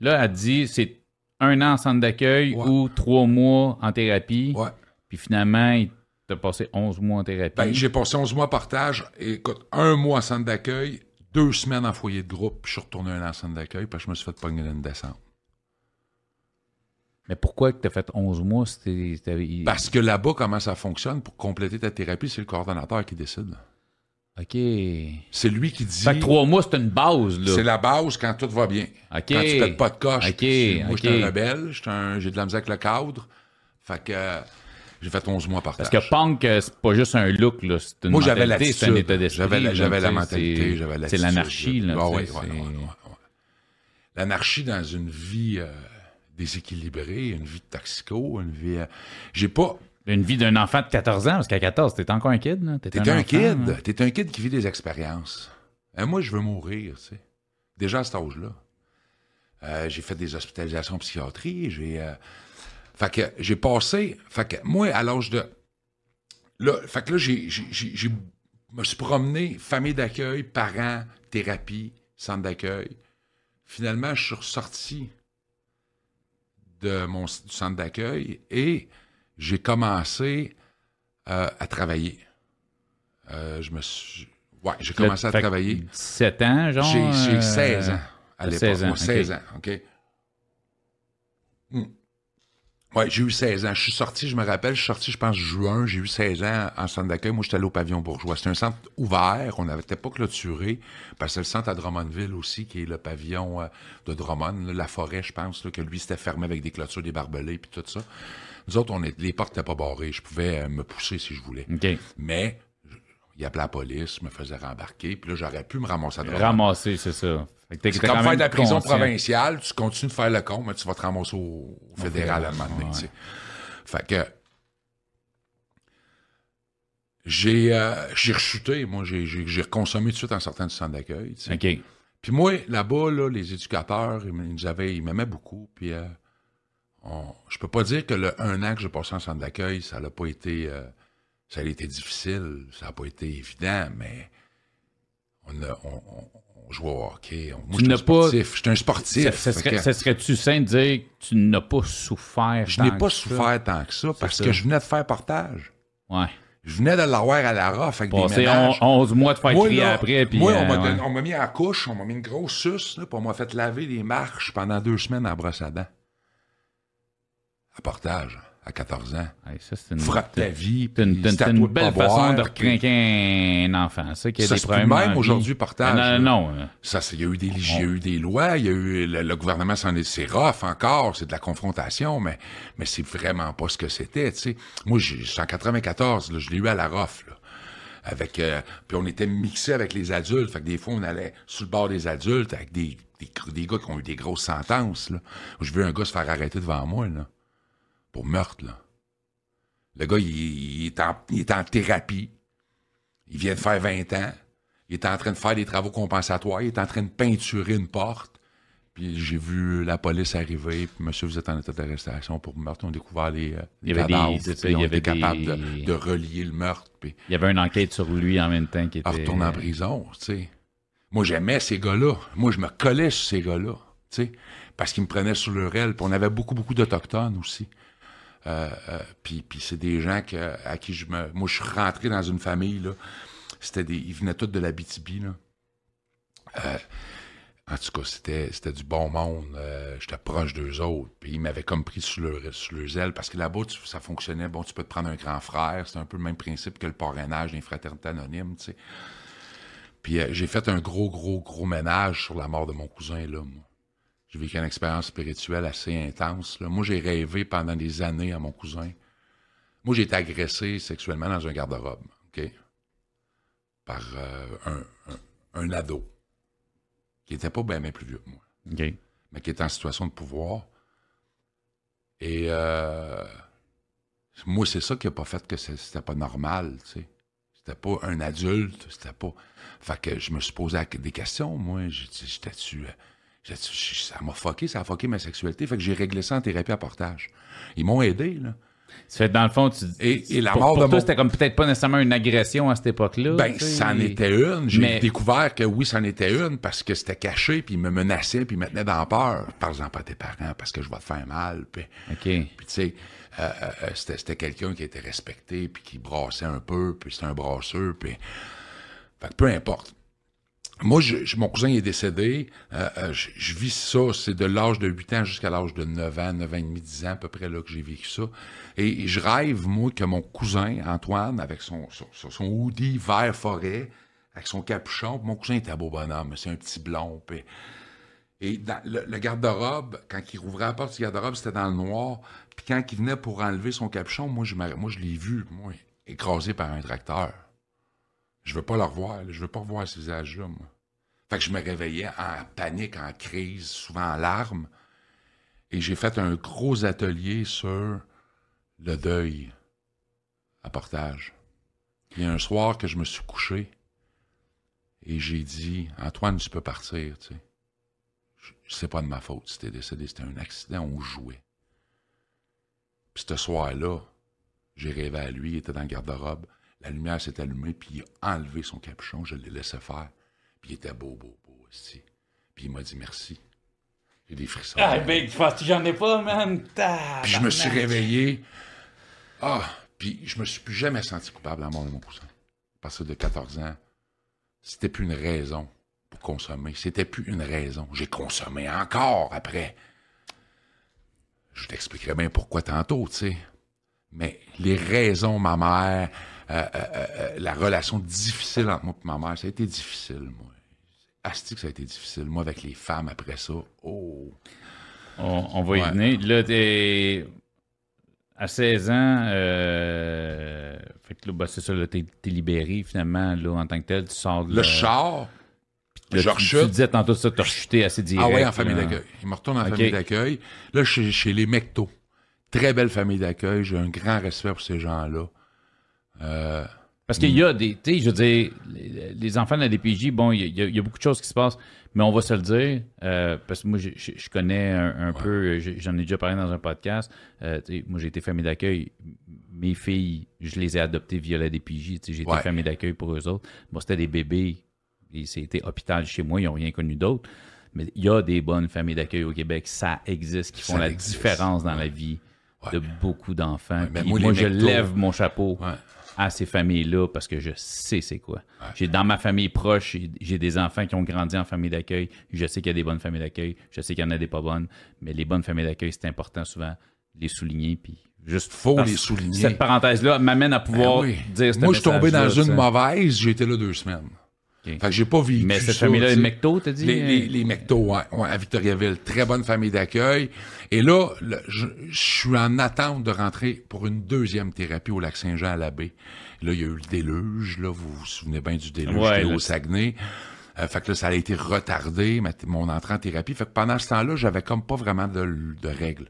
Speaker 1: Là, elle dit, c'est un an en centre d'accueil
Speaker 2: Ouais.
Speaker 1: ou trois mois en thérapie.
Speaker 2: Ouais.
Speaker 1: Puis finalement, il t'a passé 11 mois en thérapie.
Speaker 2: Ben, j'ai passé 11 mois partage. Et, écoute, un mois en centre d'accueil, deux semaines en foyer de groupe, puis je suis retourné un an en centre d'accueil, que je me suis fait pogner une descente.
Speaker 1: Mais pourquoi que t'as fait 11 mois? Il-
Speaker 2: Parce que là-bas, comment ça fonctionne pour compléter ta thérapie, c'est le coordonnateur qui décide.
Speaker 1: OK. Fait
Speaker 2: C'est lui qui dit.
Speaker 1: que trois mois, c'est une base, là.
Speaker 2: C'est la base quand tout va bien.
Speaker 1: OK.
Speaker 2: Quand tu pètes pas de coche.
Speaker 1: OK,
Speaker 2: moi, j'étais un rebelle, j'ai de la misère avec le cadre. Fait que euh, j'ai fait 11 mois partage.
Speaker 1: Parce que punk, euh, c'est pas juste un look, là. C'est une
Speaker 2: Moi, j'avais
Speaker 1: c'est un état d'esprit.
Speaker 2: J'avais la, j'avais
Speaker 1: tu
Speaker 2: mentalité,
Speaker 1: c'est-
Speaker 2: j'avais
Speaker 1: C'est l'anarchie, là.
Speaker 2: Ah
Speaker 1: tu.
Speaker 2: L'anarchie dans une vie euh, déséquilibrée, une vie de toxico, une vie. euh, j'ai pas.
Speaker 1: Une vie d'un enfant de 14 ans, parce qu'à 14, t'étais encore un kid, là. T'étais
Speaker 2: T'es un, kid.
Speaker 1: là.
Speaker 2: T'es un kid qui vit des expériences. Euh, moi, je veux mourir, tu sais. Déjà à cet âge-là. Euh, j'ai fait des hospitalisations en psychiatrie. J'ai. euh, fait que j'ai passé. Fait que moi, à l'âge de. Là, fait que là, j'ai. j'ai- j'ai- j'ai- me suis promené, famille d'accueil, parents, thérapie, centre d'accueil. Finalement, je suis ressorti de mon du centre d'accueil et j'ai commencé euh, à travailler. Euh, je me suis. Ouais, j'ai commencé à travailler.
Speaker 1: 17 ans, genre.
Speaker 2: J'ai j'ai
Speaker 1: euh,
Speaker 2: 16 ans à l'époque.
Speaker 1: 16 ans,
Speaker 2: moi, 16
Speaker 1: ok.
Speaker 2: ans, OK? Hmm. Ouais, j'ai eu 16 ans. Je suis sorti, je me rappelle, je suis sorti, je pense, juin, j'ai eu 16 ans en centre d'accueil. Moi, j'étais allé au pavillon bourgeois. C'était un centre ouvert, on n'avait pas clôturé, parce que c'est le centre à Drummondville aussi, qui est le pavillon euh, de Drummond, la forêt, je pense, là, que lui, c'était fermé avec des clôtures, des barbelés, puis tout ça. Nous autres, on est, les portes n'étaient pas barrées. Je pouvais euh, me pousser si je voulais.
Speaker 1: OK.
Speaker 2: Mais, il appelait la police, me faisait rembarquer, puis là, j'aurais pu me ramasser à Drummond.
Speaker 1: Ramasser, c'est ça.
Speaker 2: C'est comme faire de la prison
Speaker 1: conscient.
Speaker 2: provinciale, tu continues de faire le con, mais tu vas te ramasser au, au fédéral à un moment donné, tu sais. Fait que j'ai euh, j'ai rechuté, moi, j'ai- reconsommé tout de suite en sortant du centre d'accueil. tu sais.
Speaker 1: OK.
Speaker 2: Puis moi, là-bas, là, les éducateurs, ils nous avaient, ils m'aimaient beaucoup. Puis euh, on- je peux pas dire que le un an que j'ai passé en centre d'accueil, ça n'a pas été, euh, ça a été difficile, ça n'a pas été évident, mais on, a, on, on- on jouait au hockey. On- moi,
Speaker 1: Tu
Speaker 2: j'étais
Speaker 1: n'as
Speaker 2: un
Speaker 1: pas-
Speaker 2: sportif. J'étais un sportif.
Speaker 1: Ça, serait, serait-tu sain de dire que tu n'as pas souffert
Speaker 2: je n'ai pas
Speaker 1: ça?
Speaker 2: souffert tant que ça parce
Speaker 1: ça.
Speaker 2: que je venais de faire portage.
Speaker 1: Ouais.
Speaker 2: Je venais de l'avoir à la RAF avec des ménages.
Speaker 1: 11 mois de faire
Speaker 2: Moi,
Speaker 1: crier
Speaker 2: là,
Speaker 1: après. Puis,
Speaker 2: moi,
Speaker 1: euh,
Speaker 2: on m'a
Speaker 1: ouais.
Speaker 2: mis en couche, on m'a mis une grosse suce, là, puis on m'a fait laver les marches pendant deux semaines en brosse à dents. À portage, à 14 ans.
Speaker 1: Ça, c'est une,
Speaker 2: Frappe ta vie,
Speaker 1: c'est une, belle façon de recrinquer un enfant. Ça, qui a
Speaker 2: Ça,
Speaker 1: des problèmes.
Speaker 2: même aujourd'hui, portage,
Speaker 1: Non, non, non.
Speaker 2: Ça, il y a eu des, il y a eu des lois, il y a eu, le, le gouvernement s'en est, c'est rough encore, c'est de la confrontation, mais, mais c'est vraiment pas ce que c'était, tu sais. Moi, j'ai, en 94, là, je l'ai eu à la là. Avec, euh, puis on était mixés avec les adultes, fait que des fois, on allait sur le bord des adultes avec des, des, des gars qui ont eu des grosses sentences, là. Je vu un gars se faire arrêter devant moi, là. Pour meurtre, là. Le gars, il, il est en, il est en thérapie. Il vient de faire 20 ans. Il est en train de faire des travaux compensatoires. Il est en train de peinturer une porte. Puis j'ai vu la police arriver. Puis monsieur, vous êtes en état d'arrestation pour meurtre. On a découvert les, euh,
Speaker 1: Il y
Speaker 2: les
Speaker 1: avait des-
Speaker 2: cadavres.
Speaker 1: ça,
Speaker 2: puis
Speaker 1: il y avait
Speaker 2: était capable
Speaker 1: des-
Speaker 2: de, de relier le meurtre. Puis
Speaker 1: Il y avait une enquête sur lui en même temps qui était.
Speaker 2: à retourner en prison, tu sais. Moi, j'aimais ces gars-là. Moi, je me collais sur ces gars-là, tu sais, parce qu'ils me prenaient sur leur aile. Puis on avait beaucoup, beaucoup d'Autochtones aussi. Euh, euh, puis, c'est des gens à qui je me... Moi, je suis rentré dans une famille, là. C'était des... Ils venaient tous de la BTB, là. Euh, en tout cas, c'était, c'était du bon monde. Euh, j'étais proche d'eux autres. Puis ils m'avaient comme pris sur, leur, sur leurs ailes. Parce que là-bas, ça fonctionnait. Bon, tu peux te prendre un grand frère. C'est un peu le même principe que le parrainage des fraternités anonymes, tu sais. Puis j'ai fait un gros, gros, gros ménage sur la mort de mon cousin, là, moi. J'ai vécu une expérience spirituelle assez intense. Là. Moi, j'ai rêvé pendant des années à mon cousin. Moi, j'ai été agressé sexuellement dans un garde-robe, OK? Par euh, un, un, un ado qui était pas bien, bien plus vieux que moi,
Speaker 1: OK.
Speaker 2: mais qui était en situation de pouvoir. Et euh, moi, c'est ça qui a pas fait que c'était pas normal, tu sais. C'était pas un adulte, c'était pas... Fait que je me suis posé des questions, moi. J'étais-tu... Ça m'a fucké, ça a fucké ma sexualité. Fait que j'ai réglé ça en thérapie à portage. Ils m'ont aidé, là.
Speaker 1: Ça fait, dans le fond, tu,
Speaker 2: Et- et la
Speaker 1: pour,
Speaker 2: mort
Speaker 1: pour
Speaker 2: de
Speaker 1: toi,
Speaker 2: mon-
Speaker 1: c'était comme peut-être pas nécessairement une agression à cette époque-là.
Speaker 2: Ben,
Speaker 1: tu sais.
Speaker 2: ça en était une. J'ai
Speaker 1: Mais-
Speaker 2: découvert que oui, ça en était une parce que c'était caché, puis ils me menaçaient, puis ils me tenaient dans peur. Par-exemple, à tes parents, parce que je vais te faire mal. Puis,
Speaker 1: OK.
Speaker 2: puis tu sais, euh, euh, euh, c'était, c'était quelqu'un qui était respecté, puis qui brassait un peu, puis c'était un brasseur, puis... Fait que peu importe. Moi, mon cousin est décédé. Euh, euh, je, vis ça, c'est de l'âge de 8 ans jusqu'à l'âge de 9 ans, 9 ans et demi, 10 ans à peu près là que j'ai vécu ça. Et, je rêve, moi, que mon cousin, Antoine, avec son, son, son- hoodie vert forêt, avec son capuchon, mon cousin était un beau bonhomme, c'est un petit blond. et le, garde-robe, quand il rouvrait la porte du garde-robe, c'était dans le noir. Puis quand il venait pour enlever son capuchon, moi, je, moi, je l'ai vu, moi, écrasé par un tracteur. Je veux pas le revoir, là. je veux pas revoir ce visage-là, moi. Fait que je me réveillais en panique, en crise, souvent en larmes. Et j'ai fait un gros atelier sur le deuil à portage. Il y a un soir que je me suis couché et j'ai dit Antoine, tu peux partir, tu sais. C'est pas de ma faute si t'es décédé, c'était un accident, on jouait. Puis ce soir-là, j'ai rêvé à lui, il était dans le garde-robe. La lumière s'est allumée, puis il a enlevé son capuchon, je l'ai laissé faire. Puis il était beau, beau, beau aussi. Puis il m'a dit merci. J'ai des frissons.
Speaker 1: Ah, big, que j'en ai pas, man.
Speaker 2: Puis je me suis réveillé. Ah, puis je me suis plus jamais senti coupable à mort de mon cousin. Parce que de 14 ans, c'était plus une raison pour consommer. C'était plus une raison. J'ai consommé encore après. je t'expliquerai bien pourquoi tantôt, tu sais. Mais les raisons, ma mère, euh, euh, euh, la relation difficile entre moi et ma mère, ça a été difficile, moi. Asti que ça a été difficile. Moi, avec les femmes après ça, oh.
Speaker 1: On, on va y venir. Là, t'es à 16 ans, euh, fait que là, bah, c'est ça, là, t'es, t'es libéré finalement, là, en tant que tel, tu sors de
Speaker 2: Le char,
Speaker 1: là,
Speaker 2: je
Speaker 1: tu, tu disais tantôt ça, t'as chuté assez direct.
Speaker 2: Ah ouais, en famille
Speaker 1: là.
Speaker 2: d'accueil. Il me retourne en famille d'accueil. Là, je suis chez les Mecto. Très belle famille d'accueil. J'ai un grand respect pour ces gens-là. Euh,
Speaker 1: Parce qu'il y a des, tu sais, je veux dire, les, les enfants de la DPJ, bon, il y, a- il y a beaucoup de choses qui se passent, mais on va se le dire, euh, parce que moi, je, je- je connais un, un peu, je- j'en ai déjà parlé dans un podcast, euh, moi, j'ai été famille d'accueil, mes filles, je les ai adoptées via la DPJ, j'ai été famille d'accueil pour eux autres. Moi, c'était des bébés, et c'était hôpital chez moi, ils n'ont rien connu d'autre, mais il y a des bonnes familles d'accueil au Québec, ça existe, qui font
Speaker 2: Ça
Speaker 1: la
Speaker 2: existe.
Speaker 1: différence dans la vie de beaucoup d'enfants.
Speaker 2: Moi,
Speaker 1: je lève mon chapeau
Speaker 2: ouais.
Speaker 1: À ces familles-là parce que je sais c'est quoi. J'ai dans ma famille proche, j'ai- des enfants qui ont grandi en famille d'accueil. Je sais qu'il y a des bonnes familles d'accueil. Je sais qu'il y en a des pas bonnes. Mais les bonnes familles d'accueil, c'est important souvent de les souligner. Puis juste
Speaker 2: Faut les souligner.
Speaker 1: Cette parenthèse-là m'amène à pouvoir
Speaker 2: Ben oui.
Speaker 1: dire
Speaker 2: Moi, je suis tombé dans une mauvaise. J'ai été là deux semaines. Fait que j'ai pas vécu
Speaker 1: Mais cette famille-là, les. McTo, t'as dit?
Speaker 2: Les, les, les Mecto, ouais, ouais, à Victoriaville. Très bonne famille d'accueil. Et là, le- je, je suis en attente de rentrer pour une deuxième thérapie au lac Saint-Jean à la baie. Là, il y a eu le déluge, là, vous vous souvenez bien du déluge,
Speaker 1: Ouais,
Speaker 2: j'étais
Speaker 1: là,
Speaker 2: au Saguenay. Euh, fait que là, ça a été retardé, ma- mon entrée en thérapie. Fait que pendant ce temps-là, j'avais comme pas vraiment de, de règles.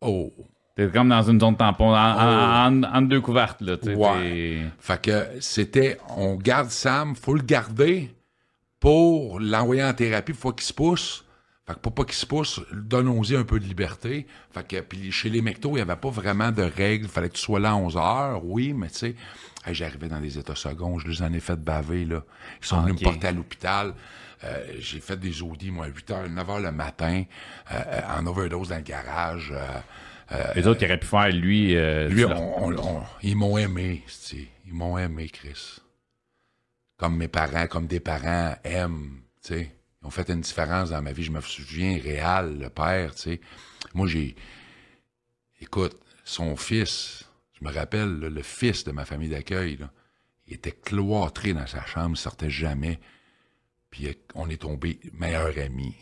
Speaker 2: Oh!
Speaker 1: T'es comme dans une zone tampon, en, en- en- entre deux couvertes, là.
Speaker 2: Ouais. Fait que c'était, on garde Sam, faut le garder pour l'envoyer en thérapie, faut qu'il se pousse. Fait que pour pas qu'il se pousse, donnons-y un peu de liberté. Fait que, puis chez les mectos, il n'y avait pas vraiment de règles. Fallait que tu sois là à 11 heures, oui, mais tu sais, hey, j'arrivais dans des états seconds, je les en ai fait baver, là. Ils sont venus me porter à l'hôpital. Euh, j'ai fait des audits, moi, à 8 h, 9 h le matin, euh, euh, en overdose dans le garage. euh,
Speaker 1: Les autres qui auraient pu faire, lui. euh,
Speaker 2: lui,
Speaker 1: tu leur-
Speaker 2: on- on- on- ils m'ont aimé, c'ti. ils m'ont aimé, Chris. Comme mes parents, comme des parents aiment, tu sais. Ils ont fait une différence dans ma vie, je me souviens, réel, le père, tu sais. Moi, j'ai... Écoute, son fils, je me rappelle, là, le fils de ma famille d'accueil, il était cloîtré dans sa chambre, il sortait jamais. Puis euh, on est tombé meilleurs amis.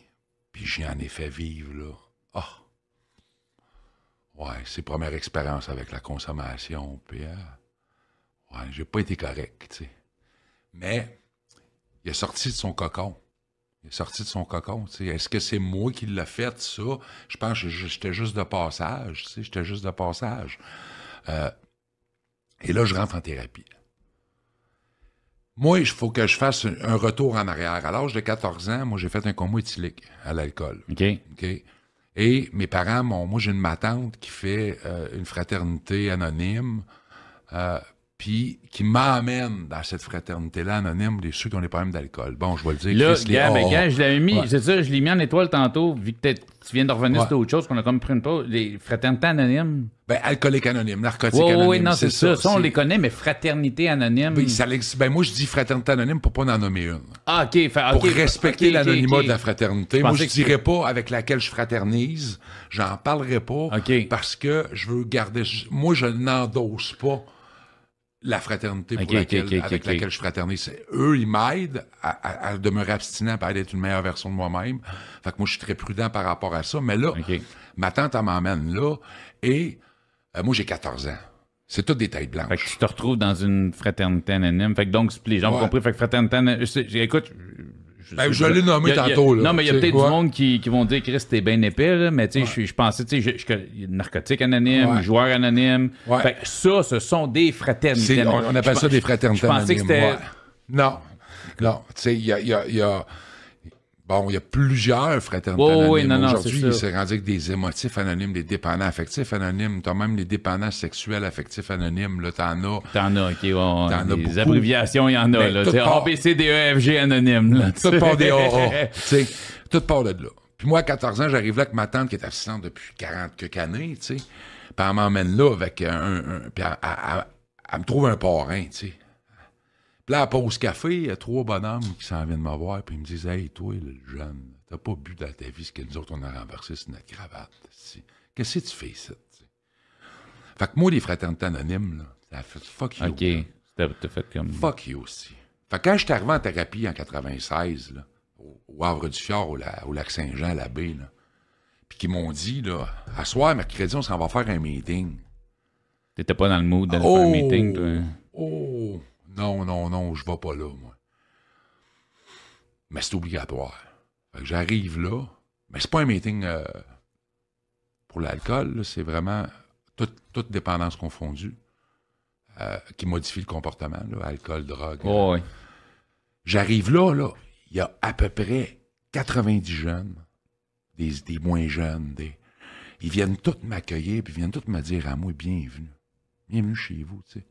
Speaker 2: Puis j'en ai fait vivre, là. Ah! Ouais, ses premières expériences avec la consommation, puis euh, ouais, j'ai pas été correct, tu sais. Mais il est sorti de son cocon. Il est sorti de son cocon, tu sais. Est-ce que c'est moi qui l'ai fait, ça? Je pense que j'étais juste de passage, tu sais, j'étais juste de passage. Euh, et là, je rentre en thérapie. Moi, il faut que je fasse un, retour en arrière. À l'âge de 14 ans, moi, j'ai fait un coma éthylique à l'alcool.
Speaker 1: OK.
Speaker 2: OK? Et mes parents m'ont. Moi, j'ai une ma tante qui fait euh, une fraternité anonyme, euh, puis qui m'emmène dans cette fraternité-là anonyme des ceux qui ont des problèmes d'alcool. Bon, je vais le dire.
Speaker 1: Là,
Speaker 2: Chris, les
Speaker 1: gars, ben, gars, je l'avais mis,
Speaker 2: Ouais.
Speaker 1: c'est ça, je l'ai mis en étoile tantôt, vu que tu viens de revenir
Speaker 2: Ouais.
Speaker 1: sur autre chose, qu'on a comme pris une pause. Les fraternités anonymes?
Speaker 2: Ben, alcoolique anonyme, narcotique
Speaker 1: Oui,
Speaker 2: anonyme.
Speaker 1: oui, non, c'est ça. Ça, on les connaît, mais fraternité anonyme.
Speaker 2: Ben, ça ben, moi, je dis fraternité anonyme pour pas en nommer une.
Speaker 1: Ah, OK.
Speaker 2: Pour respecter l'anonymat de la fraternité.
Speaker 1: Je
Speaker 2: Moi, je dirais pas avec laquelle je fraternise. J'en parlerai pas. Parce que je veux garder. Moi, je n'endosse pas la fraternité pour laquelle, avec laquelle je fraternise. Eux, ils m'aident à, à- à demeurer abstinent, à être une meilleure version de moi-même. Fait que moi, je suis très prudent par rapport à ça. Mais là, ma tante, elle m'emmène là. Et euh, moi, j'ai 14 ans. C'est toutes des têtes blanches.
Speaker 1: Fait que tu te retrouves dans une fraternité anonyme. Fait que donc, les gens ont compris. Fait que fraternité anonyme. c'est- Écoute.
Speaker 2: Ben, je l'ai nommé
Speaker 1: il y a- il y a-
Speaker 2: tantôt, là.
Speaker 1: Non, mais il y a peut-être du monde qui, qui vont dire, Chris, t'es bien épais, là, mais tu sais, je je pensais, tu sais, je- je- narcotique anonyme,
Speaker 2: Ouais.
Speaker 1: joueur anonyme.
Speaker 2: Ouais.
Speaker 1: Fait que ça, ce sont des fraternités.
Speaker 2: On,
Speaker 1: anonymes.
Speaker 2: on appelle
Speaker 1: Je
Speaker 2: ça des fraternités
Speaker 1: Je pensais que
Speaker 2: anonymes,
Speaker 1: c'était.
Speaker 2: Non. Non. Tu sais, y a, il y a- Bon, il y a plusieurs fraternités
Speaker 1: ouais,
Speaker 2: anonymes.
Speaker 1: non, non,
Speaker 2: Aujourd'hui,
Speaker 1: c'est
Speaker 2: il s'est rendu avec des émotifs anonymes, des dépendants affectifs anonymes. T'as même les dépendants sexuels affectifs anonymes. Là, t'en as.
Speaker 1: T'en as, ok, ouais,
Speaker 2: T'en
Speaker 1: des
Speaker 2: beaucoup.
Speaker 1: abréviations, il y en a,
Speaker 2: Mais
Speaker 1: là.
Speaker 2: tout
Speaker 1: Tu sais,
Speaker 2: part-
Speaker 1: A, B, C, D, E, F, G anonyme, là.
Speaker 2: Tout part des sais, tout part de là. Puis moi, à 14 ans, j'arrive là avec ma tante qui est assistante depuis 40 quelques années, tu sais. Puis elle m'emmène là avec un... un- puis elle, elle- elle- elle me trouve un parrain, tu sais. Puis là, à la pause café, il y a trois bonhommes qui s'en viennent me voir, puis ils me disent « Hey, toi, le jeune, T'as pas bu dans ta vie ce que nous autres, on a renversé sur notre cravate. Qu'est-ce que tu fais sais? Fait que moi, les fraternités anonymes, là, ça a fait fuck you.
Speaker 1: OK. T'as t'as fait comme.
Speaker 2: Fuck you aussi. Fait que quand je suis arrivé en thérapie en 96, là, au, au Havre du Fjord, au, la- au lac Saint-Jean, à la baie, là, puis qu'ils m'ont dit, là, à soir, mercredi, on s'en va faire un meeting.
Speaker 1: T'étais pas dans le mood d'aller
Speaker 2: Oh!
Speaker 1: faire un meeting, toi?
Speaker 2: Oh! Non, non, non, je vais pas là, moi. Mais c'est obligatoire. J'arrive là, mais c'est pas un meeting euh, pour l'alcool, c'est vraiment toute, toute dépendance confondue euh, qui modifie le comportement, là, alcool, drogue.
Speaker 1: Oh, ouais.
Speaker 2: J'arrive là, là, il y a à peu près 90 jeunes, des, des moins jeunes, des... Ils viennent tous m'accueillir, puis ils viennent tous me dire à moi, bienvenue. Bienvenue chez vous, tu sais.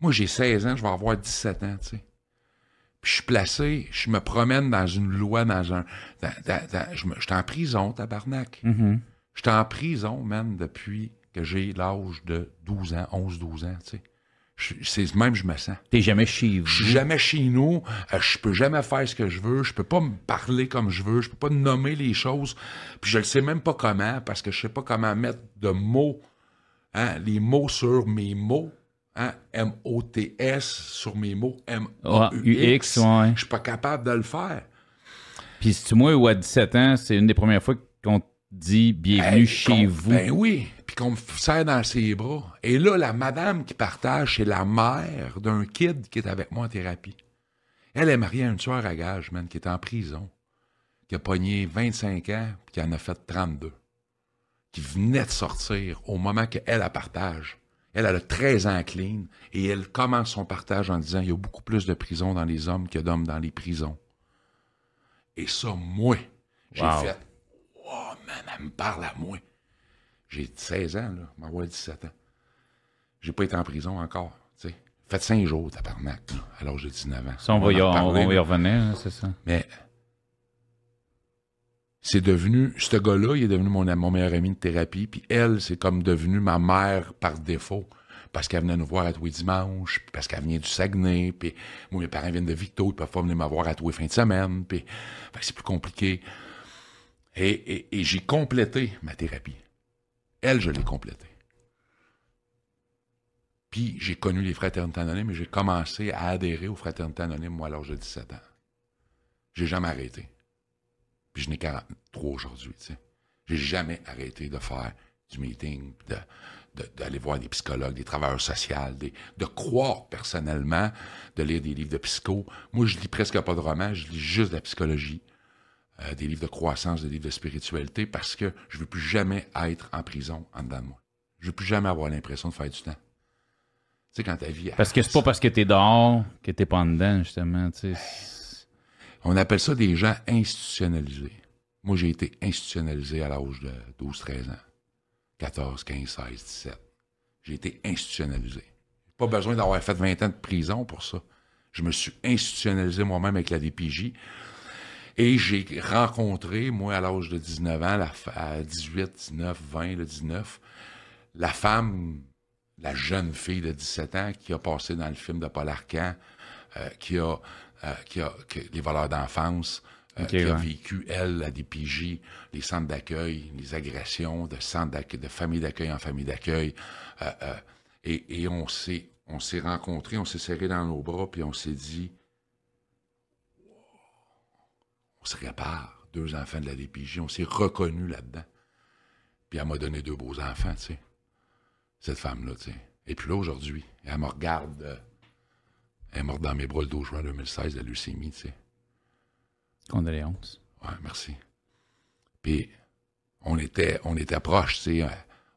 Speaker 2: Moi, j'ai 16 ans, je vais avoir 17 ans, tu sais. Puis je suis placé, je me promène dans une loi, dans un... Dans, dans- dans- je me- je suis en prison, tabarnak.
Speaker 1: Mhm.
Speaker 2: Je suis en prison, man, depuis que j'ai l'âge de 12 ans, 11-12 ans, tu sais. C'est même, je me sens.
Speaker 1: T'es jamais chez vous?
Speaker 2: Je suis jamais chez nous, euh, je peux jamais faire ce que je veux, je peux pas me parler comme je veux, je peux pas nommer les choses, puis je ne sais même pas comment, parce que je sais pas comment mettre de mots, hein, les mots sur mes mots, hein, M-O-T-S, sur mes mots, M-A-U-X.
Speaker 1: Ah, ouais.
Speaker 2: Je suis pas capable de le faire.
Speaker 1: Puis si tu moi ou à 17 ans, c'est une des premières fois qu'on te dit bienvenue
Speaker 2: Hey,
Speaker 1: chez vous.
Speaker 2: Ben oui, puis qu'on me serre dans ses bras. Et là, la madame qui partage, c'est la mère d'un kid qui est avec moi en thérapie. Elle est mariée à un tueur à gage, man, qui est en prison, qui a pogné 25 ans, puis qui en a fait 32, qui venait de sortir au moment qu'elle, elle partage. Elle, elle a 13 ans clean, et elle commence son partage en disant, il y a beaucoup plus de prisons dans les hommes que d'hommes dans les prisons. Et ça, moi, j'ai
Speaker 1: Wow.
Speaker 2: fait, oh man, elle me parle à moi. J'ai 16 ans, là, m'envoie 17 ans. J'ai pas été en prison encore, tu sais. Fait 5 jours, tabarnak, l'âge de 19 ans.
Speaker 1: Ça, on, va y,
Speaker 2: en
Speaker 1: on- on va y revenir, hein, c'est ça.
Speaker 2: Mais c'est devenu, ce gars-là, il est devenu mon, meilleur ami de thérapie, puis elle, c'est comme devenu ma mère par défaut. Parce qu'elle venait nous voir à tous les dimanches, puis parce qu'elle venait du Saguenay, puis moi, mes parents viennent de Victo, ils peuvent pas venir me voir à tous les fins de semaine, puis c'est plus compliqué. Et j'ai complété ma thérapie. Elle, je l'ai complétée. Puis j'ai connu les fraternités anonymes et j'ai commencé à adhérer aux fraternités anonymes, moi, à l'âge de 17 ans. J'ai jamais arrêté. Puis je n'ai 43 aujourd'hui, tu sais. J'ai jamais arrêté de faire du meeting, de, de- d'aller voir des psychologues, des travailleurs sociaux, des, de croire personnellement, de lire des livres de psycho. Moi, je lis presque pas de romans, je lis juste de la psychologie, euh, des livres de croissance, des livres de spiritualité, parce que je veux plus jamais être en prison en dedans de moi. Je veux plus jamais avoir l'impression de faire du temps. Tu sais, quand ta vie...
Speaker 1: Parce que c'est pas parce que t'es dehors que t'es pas en dedans, justement. tu sais.
Speaker 2: On appelle ça des gens institutionnalisés. Moi, j'ai été institutionnalisé à l'âge de 12, 13 ans. 14, 15, 16, 17. J'ai été institutionnalisé. Pas besoin d'avoir fait 20 ans de prison pour ça. Je me suis institutionnalisé moi-même avec la DPJ. Et j'ai rencontré, moi, à l'âge de 19 ans, à 18, 19, 20, le 19, la femme, la jeune fille de 17 ans qui a passé dans le film de Paul Arcand, euh, qui a, qui a qui- les valeurs d'enfance, euh, qui a
Speaker 1: ouais.
Speaker 2: vécu, elle, la DPJ, les centres d'accueil, les agressions de centres d'accueil, de familles d'accueil en famille d'accueil. euh, euh, et, et on s'est on s'est rencontrés, on s'est serrés dans nos bras, puis on s'est dit, on se répare, deux enfants de la DPJ, on s'est reconnus là-dedans. Puis elle m'a donné deux beaux enfants, tu sais. Cette femme-là, tu sais. Et puis là, aujourd'hui, elle me regarde. euh, elle est morte dans mes bras le 12 juin 2016 de leucémie, tu sais.
Speaker 1: Condoléances.
Speaker 2: Ouais, merci. Puis on était, on était proches, tu sais. euh,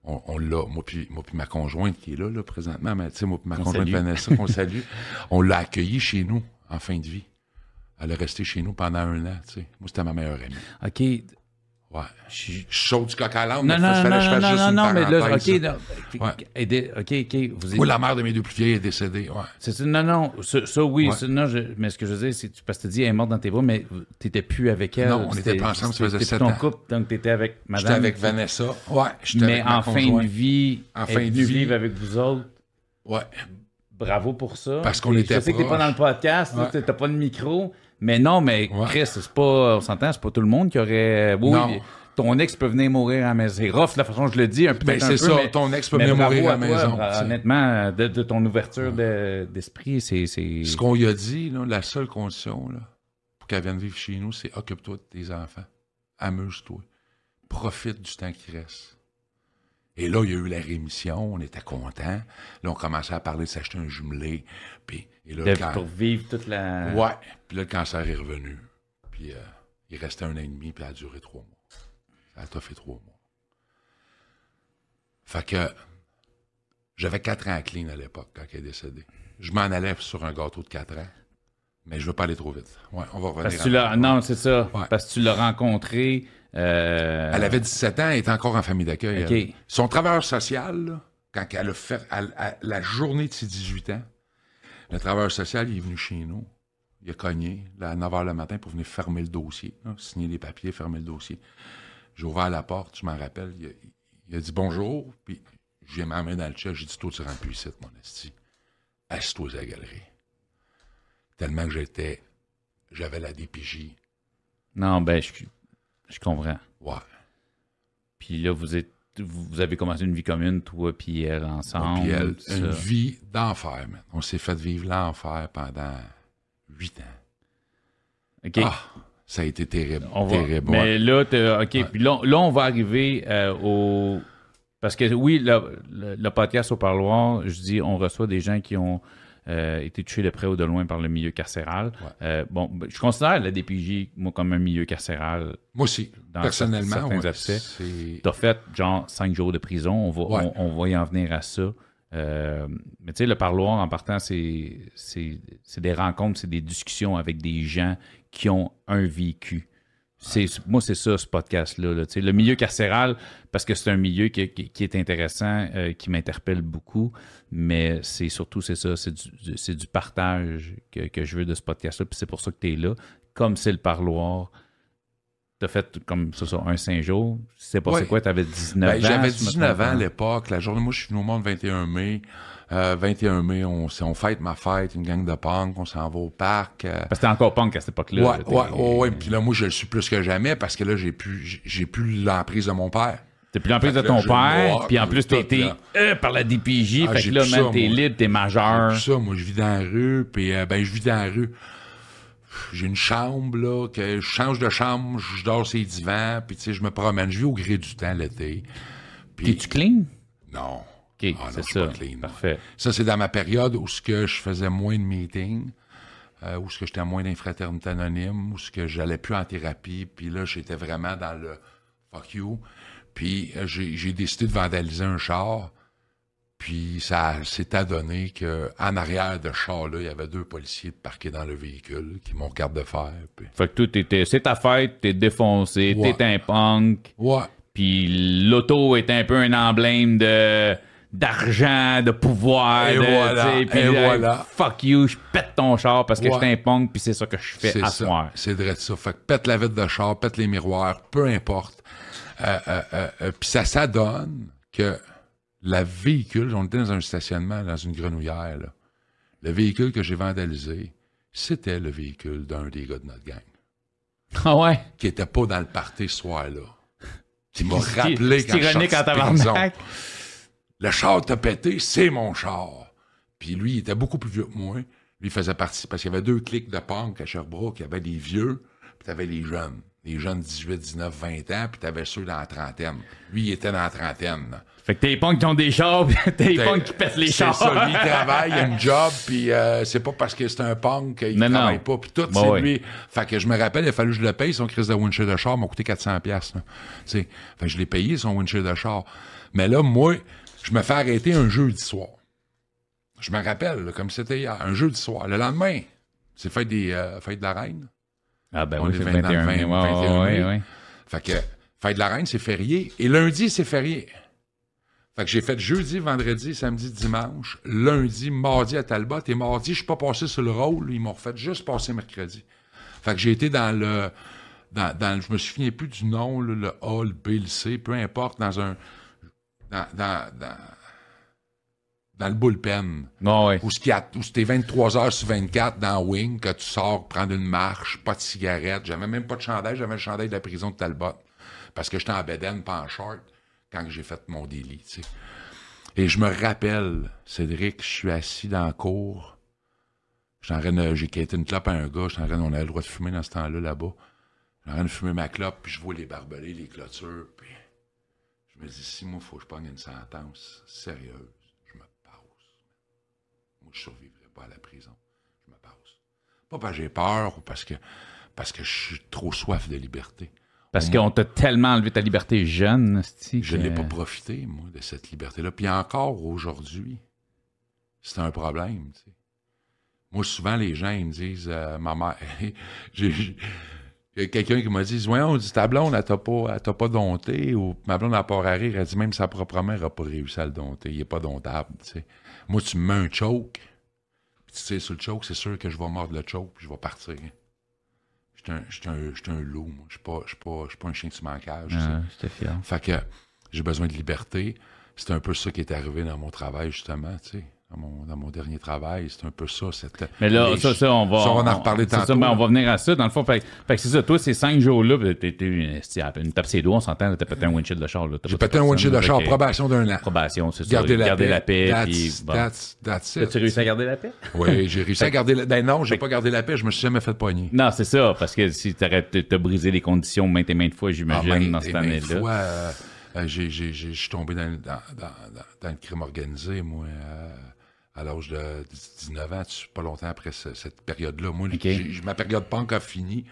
Speaker 2: On, on l'a, moi puis, moi puis ma conjointe qui est là, là, présentement, mais tu sais, moi puis ma conjointe
Speaker 1: salue.
Speaker 2: Vanessa, qu'on salue, on l'a accueillie chez nous en fin de vie. Elle est restée chez nous pendant un an, tu sais. Moi, c'était ma meilleure amie.
Speaker 1: OK.
Speaker 2: Ouais.
Speaker 1: Je-
Speaker 2: saute du coq à l'âne,
Speaker 1: Non, non, non, non, non, non, mais là, OK, OK, OK, vous
Speaker 2: Moi, la mère de mes deux plus vieilles est décédée, ouais.
Speaker 1: C'est non, non, ça, oui, non, mais ce que je veux dire, c'est que tu- parce que tu dis, elle est morte dans tes bras, mais tu plus avec elle.
Speaker 2: Non, on était
Speaker 1: C'était-
Speaker 2: pas ensemble, ça
Speaker 1: c'était-
Speaker 2: faisait
Speaker 1: c'était
Speaker 2: sept
Speaker 1: ton
Speaker 2: ans.
Speaker 1: couple, donc tu étais avec madame.
Speaker 2: J'étais avec Vanessa. Ouais,
Speaker 1: Mais en fin de vie,
Speaker 2: En fin de vie.
Speaker 1: vivre avec vous autres.
Speaker 2: Ouais.
Speaker 1: Bravo pour ça.
Speaker 2: Parce qu'on était
Speaker 1: Je sais que t'es pas dans le podcast, t'as pas de micro, Mais non, mais
Speaker 2: Ouais.
Speaker 1: Chris, c'est pas, on s'entend, c'est pas tout le monde qui aurait. Oui,
Speaker 2: Non.
Speaker 1: ton ex peut venir mourir à la maison. C'est rough la façon dont je le dis, un peu.
Speaker 2: Ben, c'est ça, ton ex peut venir mourir à la maison,
Speaker 1: Toi,
Speaker 2: sais.
Speaker 1: honnêtement, de, de ton ouverture de- d'esprit, c'est. c'est-
Speaker 2: Ce qu'on lui a dit, là, la seule condition là, pour qu'elle vienne vivre chez nous, c'est occupe-toi de tes enfants. Amuse-toi. Profite du temps qui reste. Et là, il y a eu la rémission, on était contents. Là, on commençait à parler de s'acheter un jumelé. Puis, et là,
Speaker 1: de-
Speaker 2: can-
Speaker 1: pour vivre toute la.
Speaker 2: Ouais. Puis là, le cancer est revenu. Puis euh, il restait un an et demi, puis ça a duré trois mois. Ça a fait trois mois. Fait que j'avais quatre ans à clean à l'époque quand elle est décédée. Je m'en allais sur un gâteau de quatre ans. Mais je veux pas aller trop vite. Ouais, on va revenir.
Speaker 1: Parce tu. Non, c'est ça.
Speaker 2: Ouais.
Speaker 1: Parce que tu l'as rencontré. Euh,
Speaker 2: Elle avait 17 ans, elle était encore en famille d'accueil. Son travailleur social, là, quand elle a fait la journée de ses 18 ans, le travailleur social, il est venu chez nous. Il a cogné là, à 9 h le matin pour venir fermer le dossier, là, signer les papiers, fermer le dossier. J'ai ouvert la porte, je m'en rappelle. Il a, il a dit bonjour, puis j'ai ma main dans le chat. J'ai dit Toi, tu rentres plus ici, mon esti. Assis-toi à la galerie. Tellement que j'étais. J'avais la DPJ.
Speaker 1: Non, ben, je, je comprends.
Speaker 2: Ouais.
Speaker 1: Puis là, vous êtes. Vous avez commencé une vie commune, toi puis elle, ensemble.
Speaker 2: Puis elle, une vie d'enfer, man. On s'est fait vivre l'enfer pendant huit ans.
Speaker 1: OK.
Speaker 2: Ah, ça a été terrible.
Speaker 1: On va.
Speaker 2: terrible.
Speaker 1: Mais
Speaker 2: ouais.
Speaker 1: là, OK. Puis là, là, on va arriver euh, au. Parce que oui, le, le- le podcast au parloir, je dis, on reçoit des gens qui ont euh, été touchés de près ou de loin par le milieu carcéral.
Speaker 2: Ouais.
Speaker 1: Euh, bon, ben, je considère la DPJ, moi, comme un milieu carcéral.
Speaker 2: Moi aussi,
Speaker 1: dans
Speaker 2: personnellement,
Speaker 1: certains
Speaker 2: ouais,
Speaker 1: aspects. T'as fait, genre, cinq jours de prison. On va,
Speaker 2: Ouais.
Speaker 1: on, on va y en venir à ça. Euh, mais tu sais, le parloir, en partant, c'est des rencontres, c'est des discussions avec des gens qui ont un vécu. Moi, c'est ça, ce podcast-là. là. Le milieu carcéral, parce que c'est un milieu qui, qui- qui est intéressant, euh, qui m'interpelle beaucoup, mais c'est surtout, c'est ça, c'est du, partage que, que je veux de ce podcast-là, puis c'est pour ça que tu es là. Comme c'est le parloir, tu as fait comme ça, ça, un cinq jours. C'est pas
Speaker 2: Ouais.
Speaker 1: c'est quoi, tu avais 19
Speaker 2: Ben,
Speaker 1: ans.
Speaker 2: J'avais
Speaker 1: si je me
Speaker 2: 19
Speaker 1: trompe
Speaker 2: ans à l'époque. La journée, moi, je suis venu au monde le 21 mai. Euh, 21 mai, on, fête ma fête, une gang de punk, on s'en va au parc. euh,
Speaker 1: Parce que t'es encore punk à cette époque-là.
Speaker 2: ouais, ouais,
Speaker 1: t'es-
Speaker 2: ouais, ouais. Puis là, moi, je le suis plus que jamais parce que là, j'ai plus, j'ai- plus l'emprise de mon père.
Speaker 1: T'es plus plus de ton
Speaker 2: là,
Speaker 1: père, puis en plus, été
Speaker 2: là.
Speaker 1: euh, par la DPJ.
Speaker 2: Ah,
Speaker 1: fait que là,
Speaker 2: ça,
Speaker 1: t'es libre, t'es majeur.
Speaker 2: Ça, moi, je vis dans la rue, puis euh, ben, je vis dans la rue. J'ai une chambre, là, que je change de chambre, je dors sur les divans, puis tu sais, je me promène. Je vis au gré du temps l'été. Puis,
Speaker 1: T'es-tu clean?
Speaker 2: non.
Speaker 1: OK,
Speaker 2: Ah
Speaker 1: c'est ça.
Speaker 2: pas clean.
Speaker 1: Parfait.
Speaker 2: Ça, c'est dans ma période où ce que je faisais moins de meetings, euh, où ce que j'étais moins d'infraternité anonyme, où ce que j'allais plus en thérapie, puis là, j'étais vraiment dans le fuck you. Puis euh, j'ai décidé de vandaliser un char. Puis ça s'est adonné que en arrière de char-là, il y avait deux policiers parqués dans le véhicule qui m'ont carte de fer. Puis...
Speaker 1: Fait que toi, t'étais, c'est ta fête, t'es défoncé,
Speaker 2: Ouais.
Speaker 1: t'es un punk,
Speaker 2: Ouais.
Speaker 1: puis l'auto est un peu un emblème de d'argent, de pouvoir,
Speaker 2: Et
Speaker 1: de,
Speaker 2: voilà, et
Speaker 1: là,
Speaker 2: voilà.
Speaker 1: fuck you, je pète ton char parce que
Speaker 2: Ouais.
Speaker 1: je punk, puis c'est ça que je fais à
Speaker 2: ça.
Speaker 1: soir.
Speaker 2: C'est vrai de ça. Fait que pète la vitre de char, pète les miroirs, peu importe. Euh, euh, euh, euh, Puis ça s'adonne que la véhicule, on était dans un stationnement, dans une grenouillère, là. le véhicule que j'ai vandalisé, c'était le véhicule d'un des gars de notre gang,
Speaker 1: Ah ouais?
Speaker 2: qui était pas dans le party ce soir-là. Qui m'a rappelé quand je suis
Speaker 1: en
Speaker 2: prison. Le char t'a pété, c'est mon char. Puis lui, il était beaucoup plus vieux que moi. Lui, il faisait partie, parce qu'il y avait deux clics de punk à Sherbrooke. Il y avait les vieux, puis t'avais les jeunes. Les jeunes 18, 19, 20 ans, puis t'avais ceux dans la trentaine. Lui, il était dans la trentaine. là.
Speaker 1: Fait que t'es les punks qui ont des chars, pis t'es les punks qui pètent les
Speaker 2: C'est
Speaker 1: chars.
Speaker 2: ça, lui, il travaille, il a une job, puis euh, c'est pas parce que c'est un punk qu'il travaille
Speaker 1: non.
Speaker 2: pas, puis tout,
Speaker 1: Bah
Speaker 2: c'est lui. Fait que je me rappelle, il a fallu que je le paye, son crise de windshield de char m'a coûté 400 pièces. Fait que je l'ai payé, son windshield de char. Mais là, moi, je me fais arrêter un jeudi soir. Je me rappelle, là, comme c'était hier, un jeudi soir. Le lendemain, c'est fête, des, euh, fête de la reine.
Speaker 1: Ah ben
Speaker 2: On
Speaker 1: oui,
Speaker 2: est
Speaker 1: c'est le
Speaker 2: 20 dans le
Speaker 1: 21 mai.
Speaker 2: 20,
Speaker 1: Ouais,
Speaker 2: 21
Speaker 1: ouais,
Speaker 2: mai.
Speaker 1: ouais.
Speaker 2: Fait que fête de la reine, c'est férié. Et lundi, c'est férié. Fait que j'ai fait jeudi, vendredi, samedi, dimanche, lundi, mardi à Talbot. Et mardi, je suis pas passé sur le rôle. Ils m'ont refait juste passer mercredi. Fait que j'ai été dans le. Dans, dans, je me souviens plus du nom, là, le A, le B, le C, peu importe, dans un. Dans, dans, dans, dans le bullpen.
Speaker 1: Non, ouais.
Speaker 2: Où c'était 23 heures sur 24 dans Wing, que tu sors prendre une marche, pas de cigarette. J'avais même pas de chandail, j'avais le chandail de la prison de Talbot. Parce que j'étais en bedaine, pas en short, quand j'ai fait mon délit, tu sais. Et je me rappelle, Cédric, je suis assis dans la cour. J'ai quitté une clope à un gars, en train, on avait le droit de fumer dans ce temps-là, là-bas. J'étais en train de fumer ma clope, puis je vois les barbelés, les clôtures, puis me dis, si moi, faut que je pogne une sentence sérieuse, je me passe. Moi, je survivrai pas à la prison. Je me passe. Pas parce que j'ai peur ou parce que, parce que je suis trop soif de liberté.
Speaker 1: Parce qu'on t'a tellement enlevé ta liberté jeune, esti,
Speaker 2: Je n'ai pas profité, moi, de cette liberté-là. Puis encore aujourd'hui, c'est un problème. tu sais. Moi, souvent, les gens, ils me disent, euh, ma mère, j'ai- il y a quelqu'un qui m'a dit, voyons, on dit, ta blonde, elle t'a pas, elle t'a pas dompté, ou ma blonde n'a pas à rire, elle dit, même sa propre mère n'a pas réussi à le dompter, il est pas domptable, tu sais. Moi, tu me mets un choke, puis tu sais, sur le choke, c'est sûr que je vais mordre le choke, puis je vais partir. Je suis un, un, un loup, moi. Je je suis pas, pas un chien mancage. sais.
Speaker 1: Ah, j'étais fier.
Speaker 2: Fait que j'ai besoin de liberté. C'est un peu ça qui est arrivé dans mon travail, justement, tu sais. Dans mon, dans mon dernier travail, c'est un peu ça. Cette,
Speaker 1: Mais là,
Speaker 2: les-
Speaker 1: ça, ça, on va.
Speaker 2: Ça, on va en reparler
Speaker 1: c'est
Speaker 2: tantôt.
Speaker 1: ça, ben, on va venir à ça. Dans le fond, fait, fait que c'est ça. Toi, ces cinq jours-là, ben, t'es une, une tape ses doigts, on s'entend, t'as pété un windshield de char.
Speaker 2: J'ai
Speaker 1: pas
Speaker 2: pété un windshield de char,
Speaker 1: que-
Speaker 2: probation d'un an.
Speaker 1: Probation, c'est ça.
Speaker 2: Garder la
Speaker 1: Garder
Speaker 2: paix.
Speaker 1: la paix.
Speaker 2: That's,
Speaker 1: puis bon.
Speaker 2: that's, that's it.
Speaker 1: As-tu réussi à garder la paix?
Speaker 2: Oui, j'ai réussi à garder la... Ben non, j'ai pas gardé la paix, je me suis jamais fait pogner.
Speaker 1: Non, c'est ça, parce que si t'aurais t'as brisé les conditions maintes et maintes fois,
Speaker 2: Ah,
Speaker 1: j'imagine,
Speaker 2: maintes
Speaker 1: dans
Speaker 2: et
Speaker 1: cette
Speaker 2: maintes
Speaker 1: année-là.
Speaker 2: fois, euh, euh, j'ai- j'ai- j'ai- je suis tombé dans, dans, dans, dans- dans le crime organisé, moi, euh, à l'âge de 19 ans, pas longtemps après ce- cette période-là. Moi,
Speaker 1: Ok.
Speaker 2: j'ai- ma période punk a fini.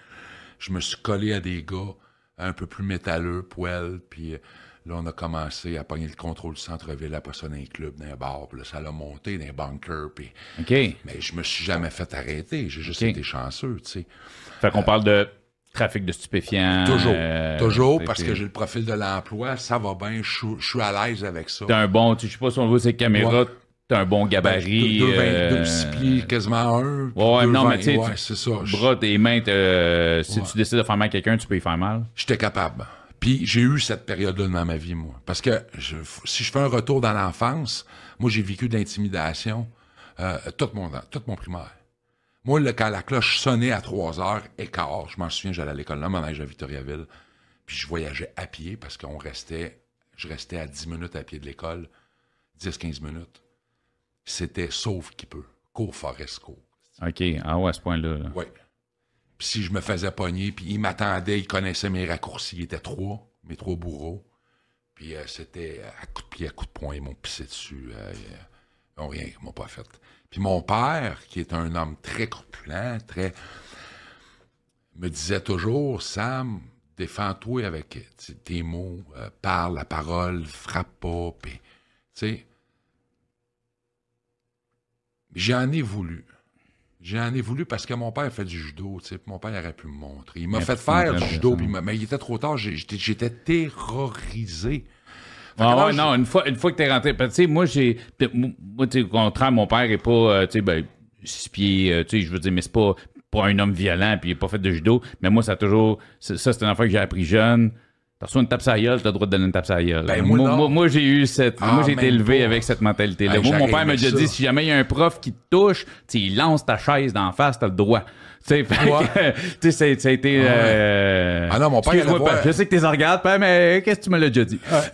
Speaker 2: Je me suis collé à des gars un peu plus métalleux, poêle, puis euh, là, on a commencé à pogner le contrôle du centre-ville, après ça, dans les clubs, dans les bars, puis là, ça l'a monté, dans les bunkers, puis...
Speaker 1: OK.
Speaker 2: Mais je me suis jamais fait arrêter, j'ai juste été chanceux, tu sais.
Speaker 1: Fait qu'on parle de trafic de stupéfiants.
Speaker 2: Toujours,
Speaker 1: euh,
Speaker 2: toujours,
Speaker 1: t'es-
Speaker 2: parce
Speaker 1: t'es-
Speaker 2: que j'ai le profil de l'emploi, ça va bien, je suis- à l'aise avec ça.
Speaker 1: T'as un bon, tu je sais pas si on voit ces caméras,
Speaker 2: Ouais.
Speaker 1: T'as un bon
Speaker 2: Ben,
Speaker 1: gabarit.
Speaker 2: deux, deux, vingt-
Speaker 1: euh,
Speaker 2: pieds, quasiment un.
Speaker 1: Ouais, non, mais tu sais,
Speaker 2: ouais,
Speaker 1: tu-
Speaker 2: c'est ça. Je-
Speaker 1: Bras, tes mains, euh, si
Speaker 2: Ouais.
Speaker 1: tu décides de faire mal à quelqu'un, tu peux y faire mal.
Speaker 2: J'étais capable. Puis j'ai eu cette période-là dans ma vie, moi. Parce que je- si je fais un retour dans l'enfance, moi, j'ai vécu de l'intimidation euh, tout, mon, tout mon primaire. Moi, là, quand la cloche sonnait à 3 heures et quart, je m'en souviens, j'allais à l'école là, mon âge à Victoriaville, puis je voyageais à pied parce qu'on restait, je restais à 10 minutes à pied de l'école, 10-15 minutes. C'était sauf qui peut. Cours Forest Cours.
Speaker 1: OK. Ah ouais, à ce point-là. là.
Speaker 2: Oui. Puis si je me faisais pogner, puis il m'attendait, il connaissait mes raccourcis, il était trois, mes trois bourreaux. Puis euh, c'était à coup de pied, à coup de poing, ils m'ont pissé dessus. euh, ils ont rien, ils m'ont pas fait. Puis mon père, qui est un homme très corpulent, très... me disait toujours, Sam, défends-toi avec tes mots, euh, parle la parole, frappe pas, puis... Tu sais... J'en ai voulu. J'en ai voulu parce que mon père fait du judo, tu sais, mon père aurait pu me montrer. Il m'a fait faire du judo, puis mais il était trop tard, j'étais terrorisé.
Speaker 1: Ah ouais, non, une fois, une fois que t'es rentré, tu sais, moi, j'ai, moi, tu au contraire, mon père est pas, euh, tu sais, ben, six pieds, euh, tu sais, je veux dire, mais c'est pas, pas un homme violent, puis il est pas fait de judo, mais moi, ça a toujours, ça, c'est une affaire que j'ai appris jeune. T'as reçu une tape sur la gueule, t'as le droit de donner une tape sur la gueule.
Speaker 2: Ben, moi,
Speaker 1: moi,
Speaker 2: non.
Speaker 1: moi, moi, j'ai eu cette,
Speaker 2: Ah,
Speaker 1: moi, j'ai été élevé
Speaker 2: pas.
Speaker 1: avec cette mentalité-là.
Speaker 2: Hey,
Speaker 1: moi, mon père m'a déjà dit, si jamais il y a un prof qui te touche, tu il lance ta chaise d'en face, t'as le droit. Tu sais, tu ça- a été, euh,
Speaker 2: Ah non, mon père,
Speaker 1: excuse-moi,
Speaker 2: voir-
Speaker 1: je sais que t'es regardes, père, mais qu'est-ce que tu me l'as déjà dit?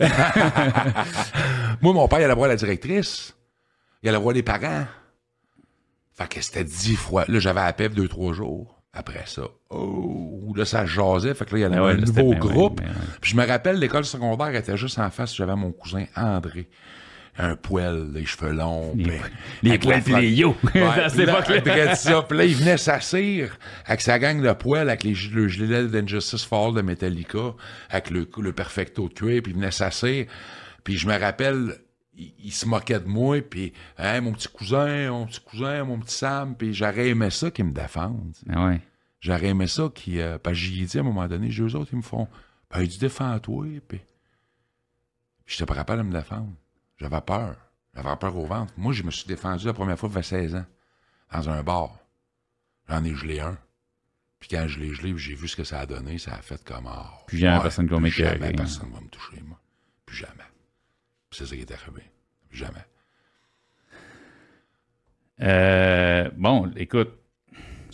Speaker 2: Moi, mon père, il allait voir la directrice. Il allait voir les parents. Fait que c'était dix fois. Là, j'avais à PEP deux, trois jours. Après ça, oh, là, ça jasait. Fait que là, il y avait
Speaker 1: Ben ouais,
Speaker 2: un
Speaker 1: là,
Speaker 2: nouveau
Speaker 1: ben
Speaker 2: groupe.
Speaker 1: ben.
Speaker 2: Puis je me rappelle, l'école secondaire était juste en face. J'avais mon cousin André. Un poêle, les cheveux longs.
Speaker 1: Les- poils pis
Speaker 2: flotte.
Speaker 1: les yo.
Speaker 2: Ouais,
Speaker 1: À cette
Speaker 2: puis là,
Speaker 1: époque-là.
Speaker 2: après ça, puis là, il venait s'assire avec sa gang de poêle, avec les, le gilet d'Injustice Fall de Metallica, avec le, le perfecto de cuir, puis il venait s'assire. Puis je me rappelle, il, il se moquait de moi, puis hein, mon petit cousin, mon petit cousin, mon petit Sam, puis j'aurais aimé ça qu'ils me.
Speaker 1: Ah ouais.
Speaker 2: J'aurais aimé ça euh, parce que j'y ai dit à un moment donné, j'ai eux autres, ils me font, ben, il dit défends-toi, puis... Puis j'étais pas capable de me défendre. J'avais peur. J'avais peur au ventre. Moi, je me suis défendu la première fois, il fait 16 ans, dans un bar. J'en ai gelé un. Puis quand je l'ai gelé, j'ai vu ce que ça a donné, ça a fait comme... ah,
Speaker 1: Plus jamais personne va m'écœurer.
Speaker 2: Jamais personne va me toucher, moi. Plus jamais. Puis c'est ça qui est arrivé. Plus jamais.
Speaker 1: Euh, bon, écoute,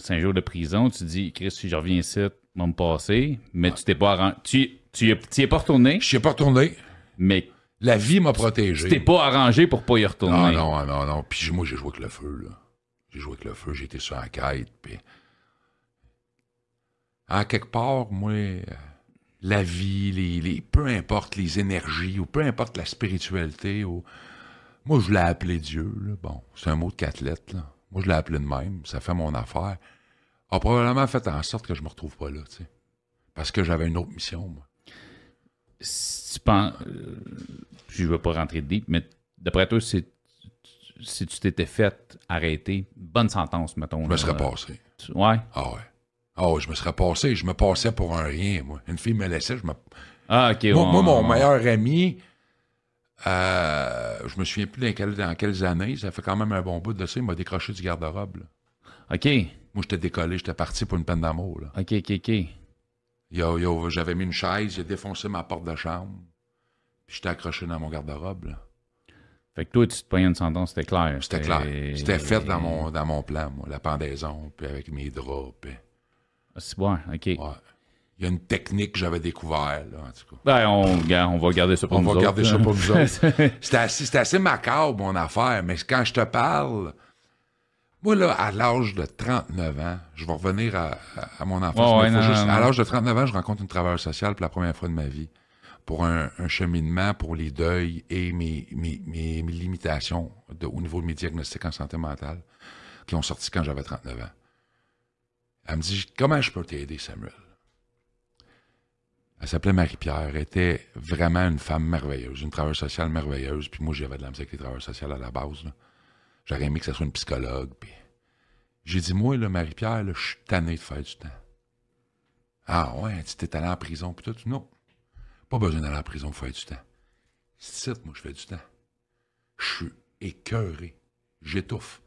Speaker 1: cinq jours de prison, tu dis, Chris, si je reviens ici, va me passer, mais tu t'es pas arrangé. Tu, tu, tu y es pas retourné,
Speaker 2: Je suis pas retourné.
Speaker 1: mais
Speaker 2: La vie m'a
Speaker 1: tu
Speaker 2: protégé.
Speaker 1: t'es pas arrangé pour pas y
Speaker 2: Non,
Speaker 1: retourner.
Speaker 2: non, non, non. Puis moi, j'ai joué avec le feu, là. J'ai joué avec le feu, j'ai été sur la quête, puis... En quelque part, moi, la vie, les, les- peu importe les énergies, ou peu importe la spiritualité, ou... Moi, je l'ai appelé Dieu, là. Bon, c'est un mot de quatre lettres, là. Moi, je l'ai appelé de même, ça fait mon affaire. A probablement fait en sorte que je me retrouve pas là, tu sais. Parce que j'avais une autre mission, moi.
Speaker 1: Si tu penses, euh, je veux pas rentrer deep, mais d'après toi, si, si tu t'étais fait arrêter, bonne sentence, mettons.
Speaker 2: Je me serais passé.
Speaker 1: Tu- Ouais?
Speaker 2: Ah ouais. Ah ouais, je me serais passé. Je me passais pour un rien, moi. Une fille me laissait, je me
Speaker 1: Ah, ok.
Speaker 2: Moi, moi, mon meilleur ami, euh, je me souviens plus dans, dans quelles années, ça fait quand même un bon bout de ça, il m'a décroché du garde-robe.
Speaker 1: Ok.
Speaker 2: Moi, j'étais décollé, j'étais parti pour une peine d'amour. là.
Speaker 1: Ok, ok, ok.
Speaker 2: Il a- J'avais mis une chaise, a défoncé ma porte de chambre, puis j'étais accroché dans mon garde-robe. là.
Speaker 1: Fait que toi, tu te payais une sentence, c'était clair.
Speaker 2: C'était clair. C'était fait dans mon, dans mon plan, moi, la pendaison, puis avec mes draps. Puis,
Speaker 1: Ah, C'est bon, ok.
Speaker 2: ouais. Il y a une technique que j'avais découvert, là, en tout cas.
Speaker 1: Ben, on, on va garder ça pour
Speaker 2: On
Speaker 1: nous
Speaker 2: va
Speaker 1: autres,
Speaker 2: garder ça pour nous autres. C'était assez, c'était assez macabre, mon affaire, mais quand je te parle, moi, là, à l'âge de 39 ans, je vais revenir à, à- à mon enfance, mais
Speaker 1: ouais,
Speaker 2: faut
Speaker 1: non,
Speaker 2: juste-
Speaker 1: non,
Speaker 2: à l'âge de 39 ans, je rencontre une travailleuse sociale pour la première fois de ma vie, pour un, un cheminement pour les deuils et mes, mes, mes, mes limitations de- au niveau de mes diagnostics en santé mentale, qui ont sorti quand j'avais 39 ans. Elle me dit, comment je peux t'aider, Samuel? Elle s'appelait Marie-Pierre. Elle était vraiment une femme merveilleuse, une travailleuse sociale merveilleuse. Puis moi, j'avais de la misère avec les travailleurs sociaux à la base. là. J'aurais aimé que ce soit une psychologue. Puis j'ai dit, moi, là, Marie-Pierre, je suis tanné de faire du temps. Ah ouais, tu t'es allé en prison. Puis tout. Non. Pas besoin d'aller en prison pour faire du temps. C'est moi, je fais du temps. Je suis écœuré. J'étouffe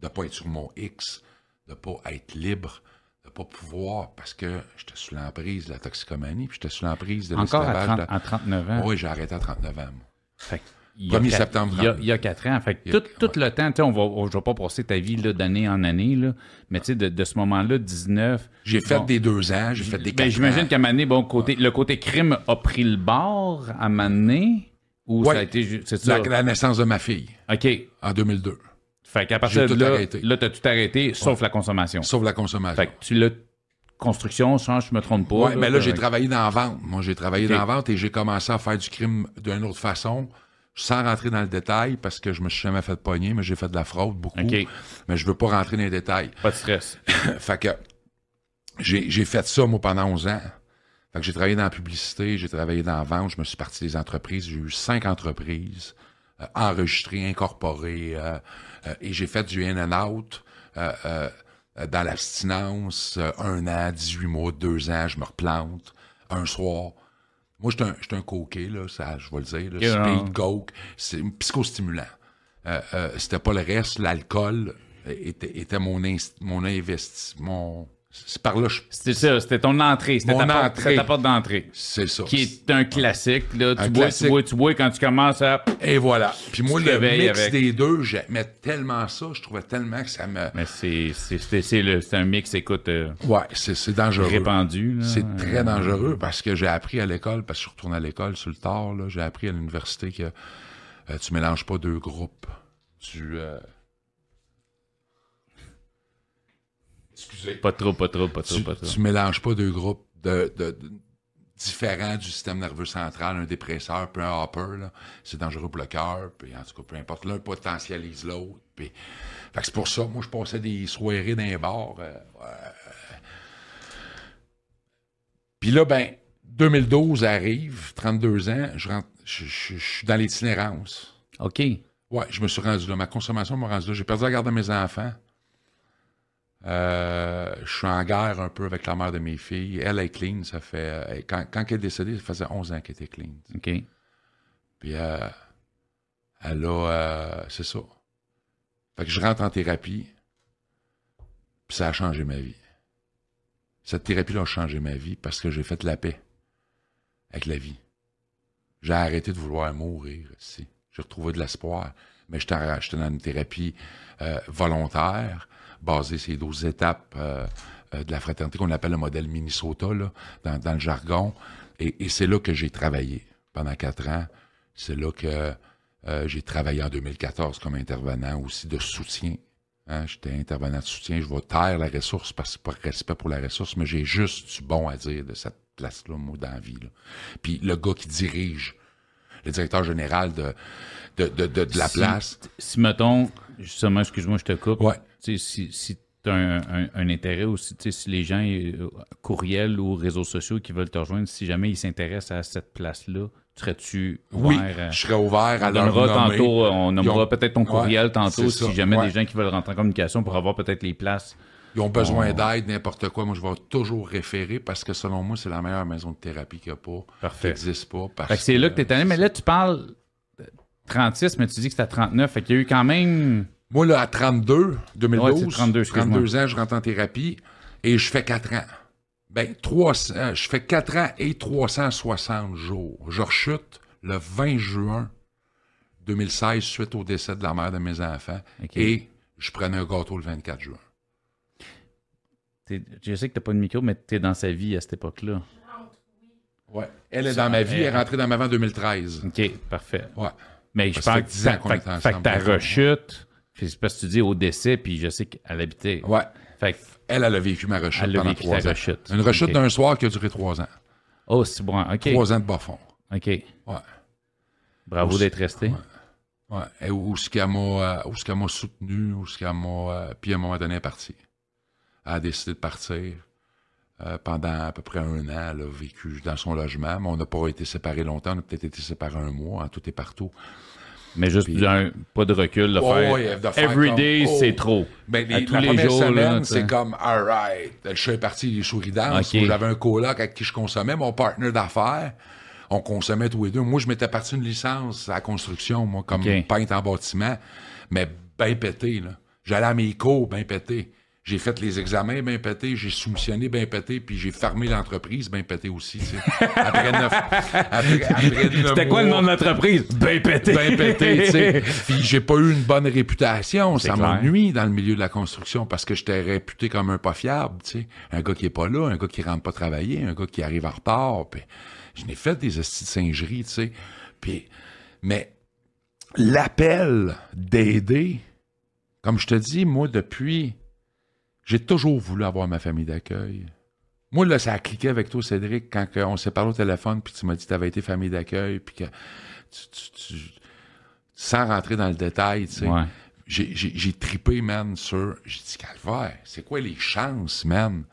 Speaker 2: de pas être sur mon X, de pas être libre, de pas pouvoir, parce que j'étais sous l'emprise de la toxicomanie, puis j'étais sous l'emprise de
Speaker 1: Encore à,
Speaker 2: l'esclavage.
Speaker 1: 30 à 39 ans?
Speaker 2: Oui, j'ai arrêté à 39 ans. moi.
Speaker 1: Fait
Speaker 2: 1er
Speaker 1: quatre-
Speaker 2: septembre
Speaker 1: Il y a,
Speaker 2: 30.
Speaker 1: il y a quatre ans. Fait que
Speaker 2: a-
Speaker 1: tout, le temps, on va, on- je vais pas passer ta vie d'année en année, là, mais tu sais, de, de ce moment-là, 19.
Speaker 2: J'ai fait
Speaker 1: bon,
Speaker 2: des deux ans, j'ai fait des
Speaker 1: ben,
Speaker 2: quatre
Speaker 1: J'imagine
Speaker 2: ans.
Speaker 1: qu'à Mané, bon, côté, le côté crime a pris le bord à Mané, ou
Speaker 2: Ouais.
Speaker 1: ça a été. C'est ça?
Speaker 2: La, la naissance de ma fille,
Speaker 1: OK.
Speaker 2: en 2002.
Speaker 1: Fait qu'à partir de
Speaker 2: tout
Speaker 1: là,
Speaker 2: arrêté.
Speaker 1: là, t'as tout arrêté, sauf la consommation.
Speaker 2: Sauf la consommation.
Speaker 1: Fait que tu l'as. Construction, change, je me trompe pas.
Speaker 2: Ouais, mais là, j'ai travaillé dans la vente. Moi, j'ai travaillé dans la vente et j'ai commencé à faire du crime d'une autre façon, sans rentrer dans le détail, parce que je me suis jamais fait pogner, mais j'ai fait de la fraude beaucoup. Mais je veux pas rentrer dans les détails.
Speaker 1: Pas de stress.
Speaker 2: fait que j'ai fait ça, moi, pendant 11 ans. Fait que j'ai travaillé dans la publicité, j'ai travaillé dans la vente, je me suis parti des entreprises. J'ai eu cinq entreprises euh, enregistrées, incorporées, euh, euh, et j'ai fait du in and out. dans l'abstinence, un an, 18 mois, deux ans, je me replante, un soir. Moi, j'étais un, j'étais un coquet, là, ça, je vais le dire. Là, speed, coke, c'est un psychostimulant. Euh, euh, c'était pas le reste, l'alcool euh, était, était mon, inst- mon investissement. C'est par là, je-
Speaker 1: C'était ça, c'était ton entrée. C'était ta,
Speaker 2: entrée.
Speaker 1: ta porte d'entrée.
Speaker 2: c'est ça.
Speaker 1: Qui est un classique, là. Tu
Speaker 2: Un
Speaker 1: bois,
Speaker 2: classique.
Speaker 1: tu bois, tu bois quand tu commences à.
Speaker 2: Et voilà. Puis moi,
Speaker 1: Tu
Speaker 2: le mix
Speaker 1: avec.
Speaker 2: des deux, j'aimais tellement ça, je trouvais tellement que ça me...
Speaker 1: Mais c'est, un mix, écoute, euh,
Speaker 2: Ouais, c'est dangereux.
Speaker 1: répandu.
Speaker 2: C'est très dangereux parce que j'ai appris à l'école, parce que je suis retourné à l'école sur le tard, j'ai appris à l'université que euh, tu mélanges pas deux groupes. Tu. euh, Excusez.
Speaker 1: Pas trop, pas trop, pas trop,
Speaker 2: Tu,
Speaker 1: pas trop.
Speaker 2: tu mélanges pas deux groupes de, de- de- différents du système nerveux central, un dépresseur puis un hopper. C'est dangereux pour le cœur, puis en tout cas, peu importe. L'un potentialise l'autre. Puis... Fait que c'est pour ça, moi, je passais des soirées dans les bars. euh, euh, Puis là, ben, 2012 arrive, 32 ans, je, rentre, je, je- je suis dans l'itinérance.
Speaker 1: OK.
Speaker 2: Ouais, je me suis rendu là. Ma consommation m'a rendu là. J'ai perdu la garde de mes enfants. Euh, je suis en guerre un peu avec la mère de mes filles. Elle est clean, ça fait. quand, quand elle est décédée, ça faisait 11 ans qu'elle était clean.
Speaker 1: OK.
Speaker 2: Puis euh, elle a. euh, c'est ça. Fait que je rentre en thérapie. Puis ça a changé ma vie. Cette thérapie-là a changé ma vie parce que j'ai fait la paix avec la vie. J'ai arrêté de vouloir mourir ici. J'ai retrouvé de l'espoir. mais j'étais dans une thérapie volontaire, basée sur les 12 étapes euh, euh, de la fraternité qu'on appelle le modèle Minnesota, là, dans, dans le jargon. Et, et c'est là que j'ai travaillé pendant quatre ans. C'est là que euh, j'ai travaillé en 2014 comme intervenant aussi de soutien. Hein, J'étais intervenant de soutien. Je vais taire la ressource parce que c'est pas respect pour la ressource, mais j'ai juste du bon à dire de cette place-là, moi, dans la vie. là. Puis le gars qui dirige, le directeur général de, de, de, de, de la
Speaker 1: Si-
Speaker 2: place.
Speaker 1: Si, mettons, justement, excuse-moi, je te coupe.
Speaker 2: Ouais.
Speaker 1: Si, si tu as un, un- un intérêt sais, si les gens, euh, courriels ou réseaux sociaux qui veulent te rejoindre, si jamais ils s'intéressent à cette place-là, serais-tu
Speaker 2: Oui,
Speaker 1: ouvert à-
Speaker 2: je serais ouvert à
Speaker 1: On
Speaker 2: leur nommer.
Speaker 1: tantôt, euh, on nommera
Speaker 2: ont-
Speaker 1: peut-être ton courriel
Speaker 2: Ouais,
Speaker 1: tantôt
Speaker 2: c'est
Speaker 1: si
Speaker 2: ça,
Speaker 1: jamais
Speaker 2: ouais.
Speaker 1: des gens qui veulent rentrer en communication pour avoir peut-être les places.
Speaker 2: Ils ont besoin d'aide, n'importe quoi. Moi, je vais toujours référer parce que selon moi, c'est la meilleure maison de thérapie qu'il n'y a pas.
Speaker 1: Parfait.
Speaker 2: Qui n'existe pas. Parce
Speaker 1: Fait que c'est là que tu es allé, mais là, tu parles de 36, mais tu dis que c'était à 39. Fait qu'il y a eu quand même.
Speaker 2: Moi, là, à 32, 2012,
Speaker 1: Ouais, c'est 32, excuse-moi.
Speaker 2: 32 ans, je rentre en thérapie et je fais 4 ans. Ben, 300, je fais 4 ans et 360 jours. Je rechute le 20 juin 2016 suite au décès de la mère de mes enfants et je prenais un gâteau le 24 juin.
Speaker 1: Je sais que tu pas de micro, mais tu es dans sa vie à cette époque-là.
Speaker 2: Ouais. Elle est dans ma vie, elle est rentrée dans ma vie en 2013.
Speaker 1: OK, parfait.
Speaker 2: Ouais.
Speaker 1: Mais je pense que,
Speaker 2: 10 ans
Speaker 1: fait-
Speaker 2: qu'on
Speaker 1: fait-
Speaker 2: est
Speaker 1: fait
Speaker 2: ensemble.
Speaker 1: que ta rechute, c'est parce que tu dis au décès, puis je sais qu'elle habitait.
Speaker 2: Ouais.
Speaker 1: Fait que,
Speaker 2: Elle, elle a vécu ma rechute
Speaker 1: Elle a
Speaker 2: pendant
Speaker 1: vécu
Speaker 2: trois ans.
Speaker 1: rechute.
Speaker 2: Une rechute d'un soir qui a duré trois ans.
Speaker 1: oh, c'est bon. OK.
Speaker 2: Trois ans de bas fond.
Speaker 1: OK.
Speaker 2: Ouais.
Speaker 1: Bravo d'être resté.
Speaker 2: Ouais. Et où ce qu'elle m'a, euh, où ce qu'elle m'a soutenu, où ce qu'elle m'a, euh, puis à un moment donné, elle est partie. Elle a décidé de partir. Euh, pendant à peu près un an, elle a vécu dans son logement, mais on n'a pas été séparés longtemps, on a peut-être été séparés un mois, en tout et partout.
Speaker 1: Mais juste
Speaker 2: Puis-
Speaker 1: un, pas de recul, de
Speaker 2: Oh,
Speaker 1: faire.
Speaker 2: ouais, de faire
Speaker 1: Every
Speaker 2: comme,
Speaker 1: day,
Speaker 2: oh.
Speaker 1: c'est trop.
Speaker 2: Ben,
Speaker 1: À tous
Speaker 2: la
Speaker 1: les
Speaker 2: première
Speaker 1: jours,
Speaker 2: semaine, c'est comme, alright, je suis parti les souris danse.
Speaker 1: Ok.
Speaker 2: J'avais un coloc avec qui je consommais, mon partenaire d'affaires. On consommait tous les deux. Moi, je m'étais parti une licence à la construction, moi, comme
Speaker 1: Ok.
Speaker 2: peintre en bâtiment, mais bien pété, là. J'allais à mes cours bien pété. J'ai fait les examens bien pété, j'ai soumissionné bien pété, puis j'ai fermé l'entreprise bien pété aussi, tu sais. Après neuf... Après,
Speaker 1: C'était quoi le nom de l'entreprise? Ben pété.
Speaker 2: bien pété, tu sais. Puis j'ai pas eu une bonne réputation. Ça m'ennuie dans le milieu de la construction parce que j'étais réputé comme un pas fiable, tu sais. Un gars qui est pas là, un gars qui rentre pas travailler, un gars qui arrive en retard. Puis je n'ai fait des hosties de singerie, tu sais. Puis, mais l'appel d'aider, comme je te dis, moi, depuis, j'ai toujours voulu avoir ma famille d'accueil. Moi, là, ça a cliqué avec toi, Cédric, quand que on s'est parlé au téléphone, puis tu m'as dit que tu avais été famille d'accueil, puis que tu, tu- tu- sans rentrer dans le détail, tu sais,
Speaker 1: Ouais.
Speaker 2: j'ai, j'ai, j'ai tripé, man, sur... J'ai dit, calvaire, c'est quoi les chances, man?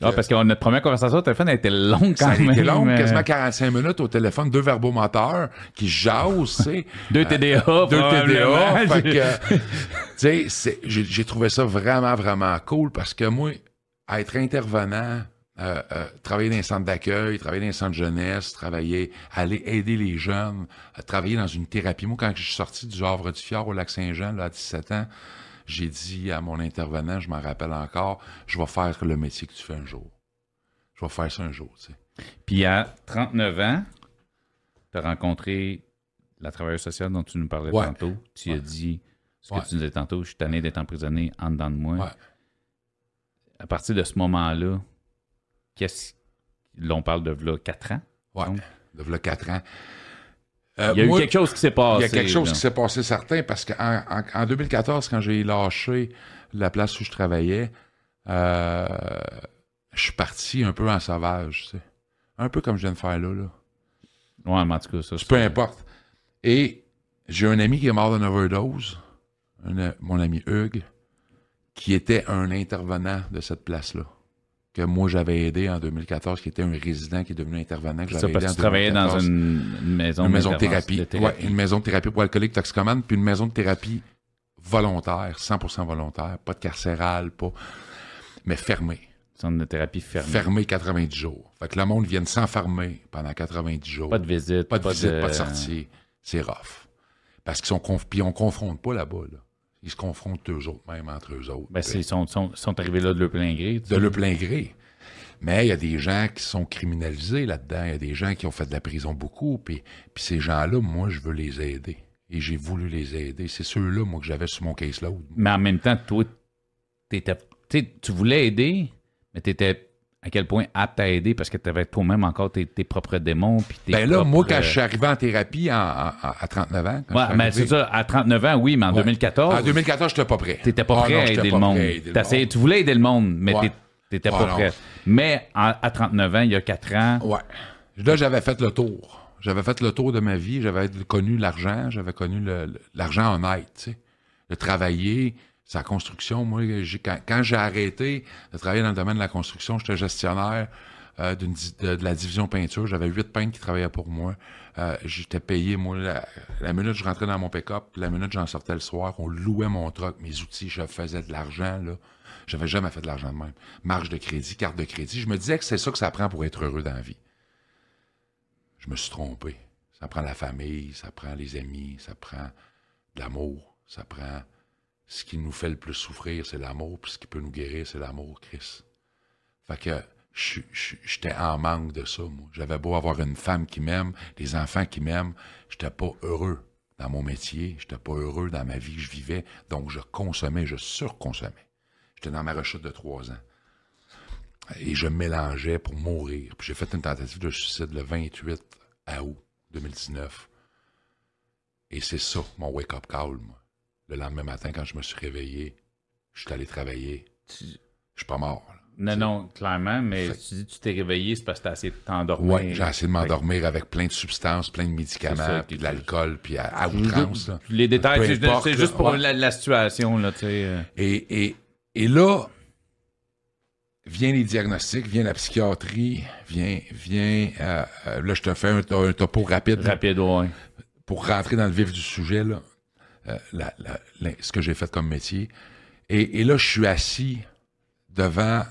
Speaker 1: Ah, parce que notre première conversation au téléphone, elle était longue quand
Speaker 2: Ça a
Speaker 1: même.
Speaker 2: été long,
Speaker 1: euh,
Speaker 2: quasiment 45 minutes au téléphone, deux verbomoteurs qui jasent, tu sais.
Speaker 1: Deux TDA,
Speaker 2: deux
Speaker 1: probablement.
Speaker 2: TDA. fait que, tu sais, j'ai trouvé ça vraiment, vraiment cool parce que moi, être intervenant, euh, euh, travailler dans un centre d'accueil, travailler dans un centre jeunesse, travailler, aller aider les jeunes, euh, travailler dans une thérapie. Moi, quand je suis sorti du Havre du Fjord au Lac-Saint-Jean, là, à 17 ans, j'ai dit à mon intervenant, je m'en rappelle encore, je vais faire le métier que tu fais un jour. Je vais faire ça un jour, tu sais.
Speaker 1: Puis à 39 ans, tu as rencontré la travailleuse sociale dont tu nous parlais
Speaker 2: Ouais.
Speaker 1: tantôt. Tu as dit ce que tu disais tantôt, je suis tanné d'être emprisonné en dedans de moi. À partir de ce moment-là, qu'est-ce Là, on parle de là, 4 ans. Donc,
Speaker 2: de v'là quatre ans. Euh,
Speaker 1: Il y a
Speaker 2: moi,
Speaker 1: eu quelque chose qui s'est passé.
Speaker 2: Il y a quelque chose
Speaker 1: là.
Speaker 2: qui s'est passé certain parce qu'en en, en 2014, quand j'ai lâché la place où je travaillais, euh, je suis parti un peu en sauvage, tu sais. Un peu comme je viens de faire là, là.
Speaker 1: Ouais, mais en tout cas, ça.
Speaker 2: Peu importe. Et j'ai un ami qui est mort d'une overdose, mon ami Hugues, qui était un intervenant de cette place-là. Que moi, j'avais aidé en 2014, qui était un résident qui est devenu intervenant. Que
Speaker 1: ça, parce que tu travaillais dans
Speaker 2: 2014.
Speaker 1: une, une maison,
Speaker 2: Une maison de thérapie. Ouais, une maison de thérapie pour alcooliques, toxicomanes, puis une maison de thérapie volontaire, 100% volontaire, pas de carcéral, pas, mais fermée.
Speaker 1: Centre de thérapie fermé.
Speaker 2: Fermée 90 jours. Fait que le monde vient s'enfermer pendant 90 jours.
Speaker 1: Pas de visite.
Speaker 2: Pas de visite, pas de sortie. C'est rough. Parce qu'ils sont conf... Puis on confronte pas là-bas, là. Ils se confrontent eux autres, même entre eux autres.
Speaker 1: Ben, ils sont, sont, sont arrivés là de leur plein gré.
Speaker 2: de le plein gré. Mais il y a des gens qui sont criminalisés là-dedans. Il y a des gens qui ont fait de la prison beaucoup. Puis, puis ces gens-là, moi, je veux les aider. et j'ai voulu les aider. C'est ceux-là, moi, que j'avais sur mon caseload.
Speaker 1: Mais en même temps, toi, t'étais, tu voulais aider, mais tu étais à quel point apte à aider parce que tu avais toi-même encore tes, tes propres démons. Puis tes
Speaker 2: Ben là, moi, quand je suis arrivé en thérapie en- en- à 39 ans,
Speaker 1: Ouais,
Speaker 2: je
Speaker 1: mais c'est ça, à 39 ans, oui, mais en
Speaker 2: Ouais.
Speaker 1: 2014,
Speaker 2: En 2014, j'étais pas prêt.
Speaker 1: t'étais pas
Speaker 2: Ah
Speaker 1: prêt
Speaker 2: non,
Speaker 1: à
Speaker 2: j'étais
Speaker 1: aider
Speaker 2: pas
Speaker 1: le monde.
Speaker 2: prêt à aider le monde.
Speaker 1: tu voulais aider le monde, mais
Speaker 2: Ouais.
Speaker 1: t'é- t'étais
Speaker 2: Ah
Speaker 1: pas
Speaker 2: non.
Speaker 1: prêt. Mais en- à 39 ans, il y a 4 ans,
Speaker 2: Ouais. Là, j'avais fait le tour. J'avais fait le tour de ma vie. J'avais connu l'argent. J'avais connu l'argent honnête, tu sais. De travailler, sa construction. Moi, quand, j'ai arrêté de travailler dans le domaine de la construction, j'étais gestionnaire euh, de la division peinture. J'avais huit peintres qui travaillaient pour moi. Euh, J'étais payé, moi, la, la minute je rentrais dans mon pick-up, la minute j'en sortais le soir, on louait mon truck, mes outils, je faisais de l'argent, là. J'avais jamais fait de l'argent de même. Marge de crédit, carte de crédit. Je me disais que c'est ça que ça prend pour être heureux dans la vie. Je me suis trompé. Ça prend la famille, ça prend les amis, ça prend de l'amour, ça prend ce qui nous fait le plus souffrir, c'est l'amour, puis ce qui peut nous guérir, c'est l'amour, Chris. Fait que j'étais en manque de ça, moi. J'avais beau avoir une femme qui m'aime, des enfants qui m'aiment, j'étais pas heureux dans mon métier, j'étais pas heureux dans ma vie que je vivais, donc je consommais, je surconsommais. J'étais dans ma rechute de trois ans. Et je mélangeais pour mourir. Puis j'ai fait une tentative de suicide le 28 août 2019. Et c'est ça, mon wake-up call, moi. Le lendemain matin, quand je me suis réveillé, je suis allé travailler.
Speaker 1: tu-
Speaker 2: Je suis pas mort. là.
Speaker 1: non, non, clairement, mais
Speaker 2: Fait-
Speaker 1: tu dis que tu t'es réveillé, c'est parce que t'as essayé de t'endormir.
Speaker 2: Ouais, j'ai essayé de m'endormir avec plein de substances, plein de médicaments,
Speaker 1: ça,
Speaker 2: puis de l'alcool, puis à, outrance. là.
Speaker 1: Les détails, c'est juste pour
Speaker 2: ouais.
Speaker 1: la, la situation, là, tu euh.
Speaker 2: Et, et, et là, vient les diagnostics, vient la psychiatrie, vient, vient euh, euh, là, je te fais un, un topo rapide.
Speaker 1: Rapide, ouais.
Speaker 2: pour rentrer dans le vif du sujet, là, la- ce que j'ai fait comme métier. Et, là, je suis assis devant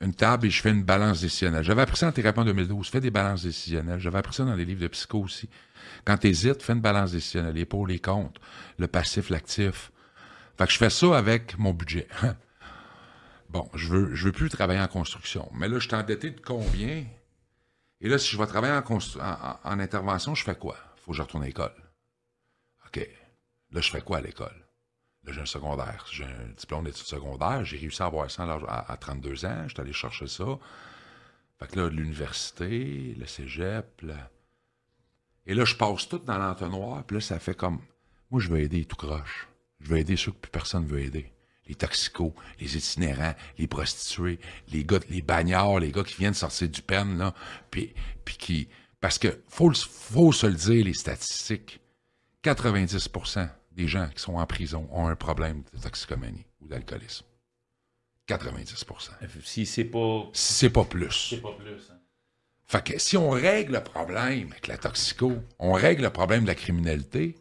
Speaker 2: une table et je fais une balance décisionnelle. J'avais appris ça en thérapie en 2012, fais des balances décisionnelles. J'avais appris ça dans les livres de psycho aussi. Quand tu hésites, fais une balance décisionnelle, les pour, les contre, le passif, l'actif. Fait que je fais ça avec mon budget. bon, je veux, je veux plus travailler en construction. Mais là, je suis endetté de combien? Et là, si je vais travailler en- en intervention, je fais quoi? Faut que je retourne à l'école. OK. Là, je fais quoi à l'école? Là, j'ai un secondaire. J'ai un diplôme d'études secondaires. J'ai réussi à avoir ça à, l'âge- à- à 32 ans. J'étais allé chercher ça. Fait que là, l'université, le cégep, là. Et là, je passe tout dans l'entonnoir. Puis là, ça fait comme... Moi, je veux aider tout croche. Je veux aider ceux que plus personne veut aider. Les toxicos, les itinérants, les prostituées, les gars, les bagnards, les gars qui viennent sortir du pen, là, puis, puis qui... Parce que faut, faut se le dire, les statistiques, 90% des gens qui sont en prison ont un problème de toxicomanie ou d'alcoolisme. 90%.
Speaker 1: Si c'est pas.
Speaker 2: Si c'est pas plus.
Speaker 1: C'est pas plus. hein.
Speaker 2: Fait que si on règle le problème avec la toxico, on règle le problème de la criminalité,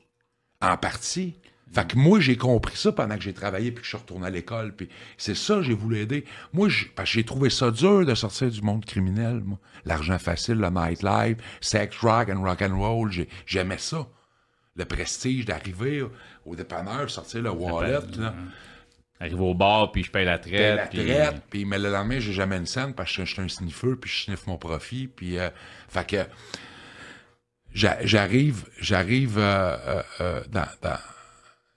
Speaker 2: en partie. Fait que moi, j'ai compris ça pendant que j'ai travaillé puis que je suis retourné à l'école. Puis c'est ça que j'ai voulu aider. Moi, j'ai- trouvé ça dur de sortir du monde criminel. L'argent facile, le nightlife, sex, rock and rock and roll, j'ai- j'aimais ça. Le prestige d'arriver au- dépanneur, sortir le wallet, là.
Speaker 1: Arrive au bar, puis je paye la traite.
Speaker 2: la
Speaker 1: puis-
Speaker 2: traite, puis mais le lendemain, j'ai jamais une scène parce que je suis un sniffeur, puis je sniffe mon profit, puis euh, fait que j'a- j'arrive, j'arrive euh, euh, euh, dans, dans-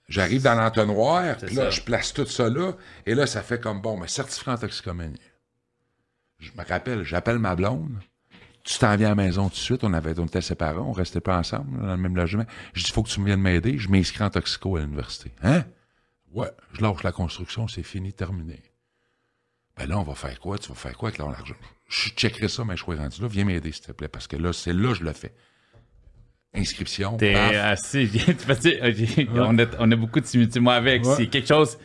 Speaker 2: j'arrive dans l'entonnoir, puis là,
Speaker 1: ça.
Speaker 2: je place tout ça là, et là, ça fait comme bon, mais certificat en toxicomanie. Je me rappelle, j'appelle ma blonde. Tu t'en viens à la maison tout de suite. On avait, on était séparés, on restait pas ensemble, dans le même logement. Je dis, faut que tu me viennes m'aider. Je m'inscris en toxico à l'université. Hein? Ouais, je lâche la construction, c'est fini, terminé. Ben là, on va faire quoi? Tu vas faire quoi avec l'argent? Je checkerai ça, mais je suis rendu là. Viens m'aider, s'il te plaît, parce que là, c'est là que je le fais. Inscription.
Speaker 1: T'es assez. parce que, on, a, on a beaucoup de similitudes. Moi, avec,
Speaker 2: Ouais.
Speaker 1: c'est quelque chose.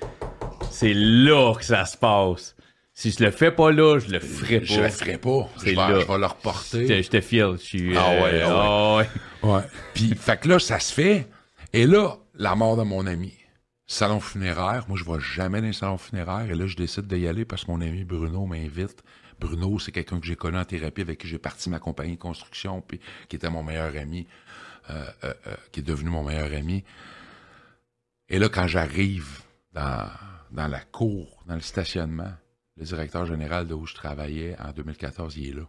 Speaker 1: C'est là que ça se passe. Si je le fais pas là, je le ferai pas.
Speaker 2: Je le ferai pas. Je
Speaker 1: C'est
Speaker 2: vais,
Speaker 1: là.
Speaker 2: je vais le reporter.
Speaker 1: te, je te file. Je suis.
Speaker 2: Ah
Speaker 1: euh,
Speaker 2: ouais, ah
Speaker 1: ah ouais.
Speaker 2: Ouais. Puis, fait que là, ça se fait. Et là, la mort de mon ami. Salon funéraire. Moi, je vais jamais dans les salons funéraires. Et là, je décide d'y aller parce que mon ami Bruno m'invite. Bruno, c'est quelqu'un que j'ai connu en thérapie, avec qui j'ai parti ma compagnie de construction, puis qui était mon meilleur ami, euh, euh, euh, qui est devenu mon meilleur ami. Et là, quand j'arrive dans, dans la cour, dans le stationnement, le directeur général de où je travaillais en 2014, il est là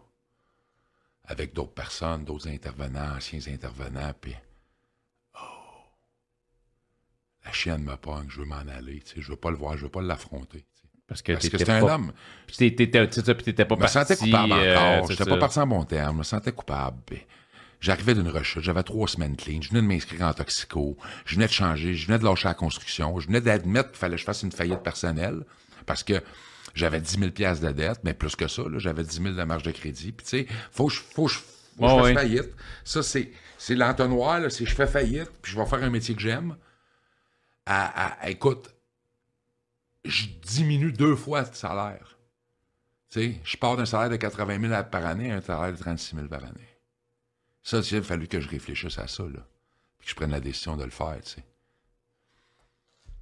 Speaker 2: avec d'autres personnes, d'autres intervenants, anciens intervenants, puis oh, La chienne me pogne, je veux m'en aller. Tu sais, je veux pas le voir, je veux pas l'affronter.
Speaker 1: Parce que
Speaker 2: Parce que un
Speaker 1: pas-
Speaker 2: homme.
Speaker 1: Puis t'étais- t'étais c'est ça, puis t'étais pas
Speaker 2: Je me sentais
Speaker 1: parti,
Speaker 2: coupable
Speaker 1: euh,
Speaker 2: encore. J'étais pas parti en bon terme. Je me sentais coupable. Puis J'arrivais d'une rechute. J'avais trois semaines clean. Je venais de m'inscrire en toxico. Je venais de changer. Je venais de lâcher la construction. Je venais d'admettre qu'il fallait que je fasse une faillite personnelle parce que j'avais 10 000 piastres de dette, mais plus que ça. J'avais 10 000 de marge de crédit. Puis tu sais, faut que je, faut que je, faut
Speaker 1: Ouais,
Speaker 2: je fasse faillite. Ça, c'est, c'est l'entonnoir. là, C'est je fais faillite, puis je vais faire un métier que j'aime. À, à- à- écoute, je diminue deux fois de salaire. Tu sais, je pars d'un salaire de 80 000 par année à un salaire de 36 000 par année. Ça, il a fallu que je réfléchisse à ça, là. Puis que je prenne la décision de le faire, tu sais.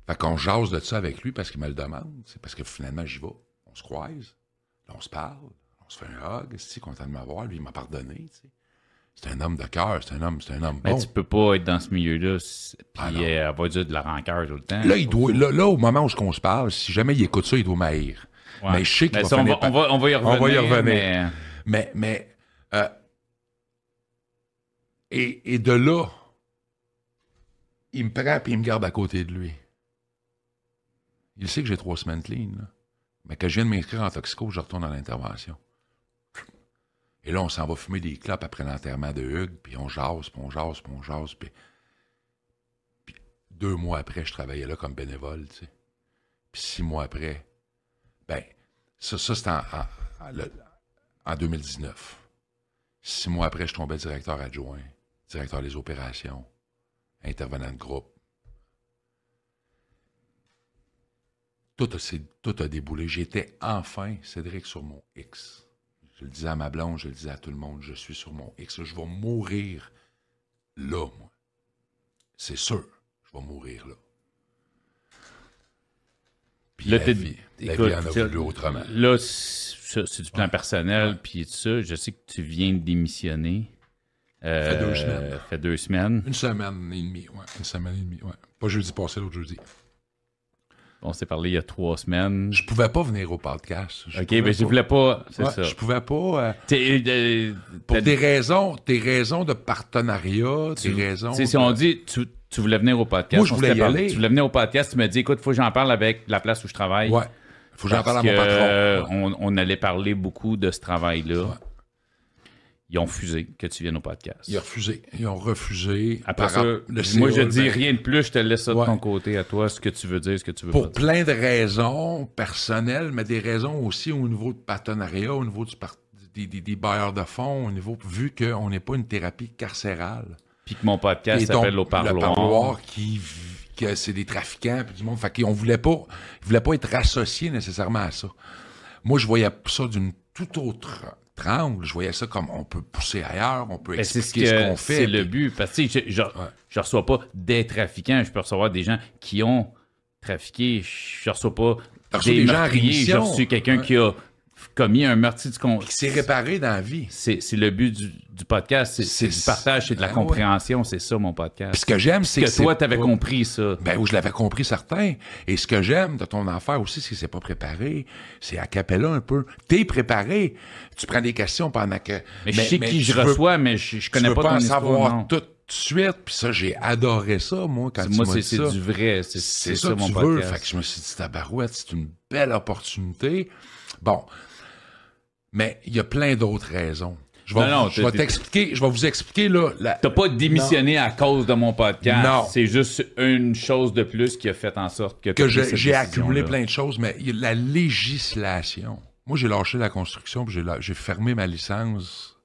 Speaker 2: Fait qu'on jase de ça avec lui parce qu'il me le demande. C'est parce que finalement, j'y vais. On se croise. Là, on se parle. On se fait un hug. C'est content de m'avoir. Lui, il m'a pardonné, tu sais. C'est un homme de cœur. C'est un homme, c'est un homme
Speaker 1: Mais
Speaker 2: bon.
Speaker 1: tu peux pas être dans ce milieu-là,
Speaker 2: Ah,
Speaker 1: puis
Speaker 2: non.
Speaker 1: euh, avoir dire de la rancœur tout le temps.
Speaker 2: Là, il doit, là, là, au moment où on se parle, si jamais il écoute ça, il doit m'haïr.
Speaker 1: Ouais.
Speaker 2: Mais je sais qu'il
Speaker 1: Mais
Speaker 2: va
Speaker 1: ça, on, va,
Speaker 2: par-
Speaker 1: on, va, on va y
Speaker 2: On
Speaker 1: revenir.
Speaker 2: va y revenir.
Speaker 1: mais-
Speaker 2: Mais, mais, euh, et, et de là, il me prend et il me garde à côté de lui. Il sait que j'ai trois semaines clean, là. Mais que je viens de m'inscrire en toxico, je retourne à l'intervention. Et là, on s'en va fumer des clopes après l'enterrement de Hugues, puis on jase, puis on jase, puis on jase, puis... deux mois après, je travaillais là comme bénévole, tu sais. Puis six mois après, ben, ça, ça c'était en 2019. Six mois après, je tombais directeur adjoint, directeur des opérations, intervenant de groupe. Tout a, c'est- tout a déboulé. J'étais enfin, Cédric, sur mon X. Je le disais à ma blonde, je le disais à tout le monde, je suis sur mon X. Je vais mourir là, moi. C'est sûr, je vais mourir là. Puis
Speaker 1: Là,
Speaker 2: la vie, la
Speaker 1: écoute,
Speaker 2: vie en a voulu autrement.
Speaker 1: Là, c'est ça, du plan personnel, puis tout ça. Je sais que tu viens de démissionner. Euh,
Speaker 2: Fait deux semaines.
Speaker 1: Fait deux semaines.
Speaker 2: Une semaine et demie, ouais. Une semaine et demie, ouais. Pas jeudi passé, l'autre jeudi.
Speaker 1: On s'est parlé il y a trois semaines.
Speaker 2: Je pouvais pas venir au podcast. Je
Speaker 1: ok, mais je
Speaker 2: pas.
Speaker 1: voulais pas. C'est
Speaker 2: Ouais,
Speaker 1: ça.
Speaker 2: Je pouvais pas. euh,
Speaker 1: T'es- euh,
Speaker 2: pour des raisons, des raisons de partenariat, des
Speaker 1: tu-
Speaker 2: raisons.
Speaker 1: si on dit, tu, tu voulais venir au podcast.
Speaker 2: Moi, je voulais y
Speaker 1: parlé.
Speaker 2: aller.
Speaker 1: Tu voulais venir au podcast, tu m'as dit, écoute, faut que j'en parle avec la place où je travaille.
Speaker 2: Ouais. Faut que j'en parle à mon patron. Ouais.
Speaker 1: on, on allait parler beaucoup de ce travail-là.
Speaker 2: Ouais.
Speaker 1: Ils ont refusé que tu viennes au podcast.
Speaker 2: Ils ont refusé. Ils ont refusé.
Speaker 1: Après ça, moi, je dis
Speaker 2: ben,
Speaker 1: rien de plus, je te laisse ça de ton côté à toi, ce que tu veux dire, ce que tu veux
Speaker 2: Pour
Speaker 1: pas dire.
Speaker 2: plein de raisons personnelles, mais des raisons aussi au niveau de partenariat, au niveau du par- des, des- des bailleurs de fonds, au niveau, vu qu'on n'est pas une thérapie carcérale.
Speaker 1: Puis que mon podcast s'appelle Au Parloir.
Speaker 2: Le parloir qui, que c'est des trafiquants puis du monde. Fait qu'on voulait pas, ils voulaient pas être associés nécessairement à ça. Moi, je voyais ça d'une toute autre Je voyais ça comme on peut pousser ailleurs, on peut
Speaker 1: Ben, c'est ce
Speaker 2: expliquer ce, qu'on fait.
Speaker 1: c'est le but. Parce que je, je reçois pas des trafiquants, je peux recevoir des gens qui ont trafiqué. Je reçois pas des,
Speaker 2: des gens en
Speaker 1: meurtriers. J'ai reçu quelqu'un
Speaker 2: Ouais.
Speaker 1: qui a commis un meurtre du con.
Speaker 2: qui s'est réparé dans la vie.
Speaker 1: C'est c'est le but du, du podcast, c'est du partage, c'est de la
Speaker 2: Ben ouais.
Speaker 1: compréhension, c'est ça mon podcast.
Speaker 2: Puis ce que j'aime, c'est que,
Speaker 1: que toi, t'avais
Speaker 2: pas-
Speaker 1: compris ça.
Speaker 2: Ben, où je l'avais compris certain. Et ce que j'aime de ton affaire aussi, c'est que c'est pas préparé. C'est à capella un peu. T'es préparé. Tu prends des questions pendant que.
Speaker 1: Mais, je sais qui je
Speaker 2: veux-
Speaker 1: reçois, mais je, je connais pas,
Speaker 2: pas
Speaker 1: ton
Speaker 2: en
Speaker 1: histoire,
Speaker 2: savoir
Speaker 1: non.
Speaker 2: tout de suite. Puis ça, j'ai adoré ça, moi, quand tu
Speaker 1: Moi, c'est du vrai. C'est
Speaker 2: ça,
Speaker 1: ça,
Speaker 2: que
Speaker 1: mon
Speaker 2: tu veux.
Speaker 1: podcast.
Speaker 2: Fait que je me suis dit, tabarouette, c'est une belle opportunité. Bon. Mais il y a plein d'autres raisons. Je vais,
Speaker 1: Non, non,
Speaker 2: je vais
Speaker 1: t'es-
Speaker 2: t'expliquer, je vais vous expliquer, là. la-
Speaker 1: T'as pas démissionné à cause de mon podcast.
Speaker 2: Non.
Speaker 1: C'est juste une chose de plus qui a fait en sorte que,
Speaker 2: que j'ai accumulé plein de choses, mais la législation. Moi, j'ai lâché la construction, puis j'ai fermé ma licence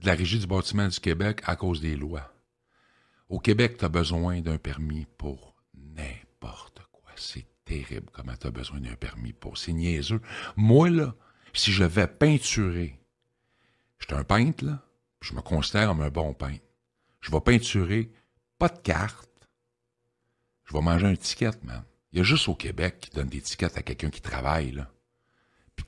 Speaker 2: de la Régie du bâtiment du Québec à cause des lois. Au Québec, tu as besoin d'un permis pour n'importe quoi. C'est terrible comment tu as besoin d'un permis pour. C'est niaiseux. Moi, là, si je vais peinturer, je un peintre, là, je me considère comme un bon peintre. Je vais peinturer, pas de carte, je vais manger un ticket, man. Il y a juste au Québec qui donne des tickets à quelqu'un qui travaille, là.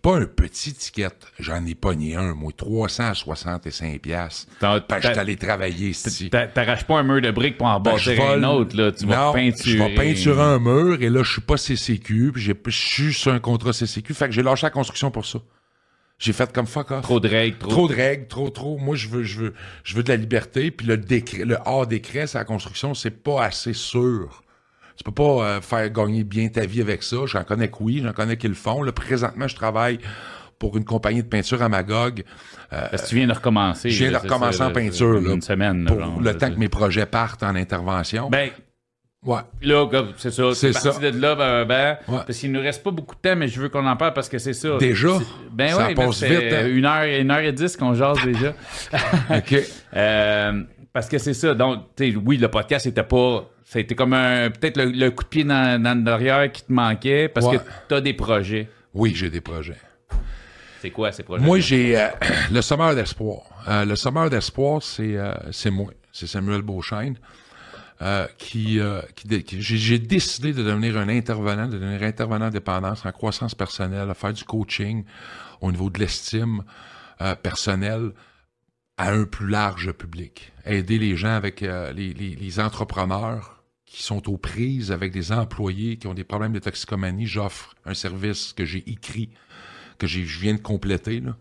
Speaker 2: Pas un petit ticket. J'en ai pogné un, moi, 365 piastres.
Speaker 1: T'as-
Speaker 2: Parce que je suis
Speaker 1: t'as-
Speaker 2: allé travailler ici.
Speaker 1: T'arraches pas un mur de briques pour en
Speaker 2: Ben,
Speaker 1: bâtir un
Speaker 2: vole-
Speaker 1: autre, là. Tu vas
Speaker 2: Non,
Speaker 1: peinturer.
Speaker 2: Je vais peinturer un mur et là, je suis pas CCQ, puis je suis sur un contrat CCQ. Fait que j'ai lâché la construction pour ça. J'ai fait comme fuck off.
Speaker 1: Trop de règles, trop.
Speaker 2: Trop de règles, trop, trop. Moi, je veux, je veux, je veux de la liberté. Puis le décret, le hors décret, c'est la construction, c'est pas assez sûr. Tu peux pas euh, faire gagner bien ta vie avec ça. J'en connais que oui, j'en connais qui le font. Là, présentement, je travaille pour une compagnie de peinture à Magog.
Speaker 1: Euh, Parce que tu viens de recommencer.
Speaker 2: Je viens de recommencer en peinture. Là,
Speaker 1: une semaine.
Speaker 2: Pour le temps que mes projets partent en intervention.
Speaker 1: Ben,
Speaker 2: Ouais.
Speaker 1: Là, c'est ça.
Speaker 2: C'est
Speaker 1: parti
Speaker 2: ça.
Speaker 1: de là, ben, ben,
Speaker 2: Ouais.
Speaker 1: parce qu'il nous reste pas beaucoup de temps, mais je veux qu'on en parle parce que c'est ça.
Speaker 2: Déjà?
Speaker 1: Ben
Speaker 2: Ça
Speaker 1: oui,
Speaker 2: passe vite, hein?
Speaker 1: Une heure, une heure et dix qu'on jase déjà.
Speaker 2: OK.
Speaker 1: Euh, parce que c'est ça. Donc, tu sais, oui, le podcast c'était pas. C'était comme un peut-être le, le coup de pied dans, dans l'arrière qui te manquait parce
Speaker 2: Ouais.
Speaker 1: que tu as des projets.
Speaker 2: Oui, j'ai des projets.
Speaker 1: C'est quoi ces projets?
Speaker 2: Moi, j'ai euh, le Sommeur d'espoir. Euh, le Sommeur d'espoir, c'est euh, c'est moi. C'est Samuel Beauchesne. qui, qui, dé- qui- j'ai, décidé de devenir un intervenant, de devenir intervenant en dépendance, en croissance personnelle, à faire du coaching au niveau de l'estime personnelle à un plus large public. Aider les gens avec euh, les, les- les entrepreneurs qui sont aux prises avec des employés qui ont des problèmes de toxicomanie. J'offre un service que j'ai écrit, que je viens de compléter. Là.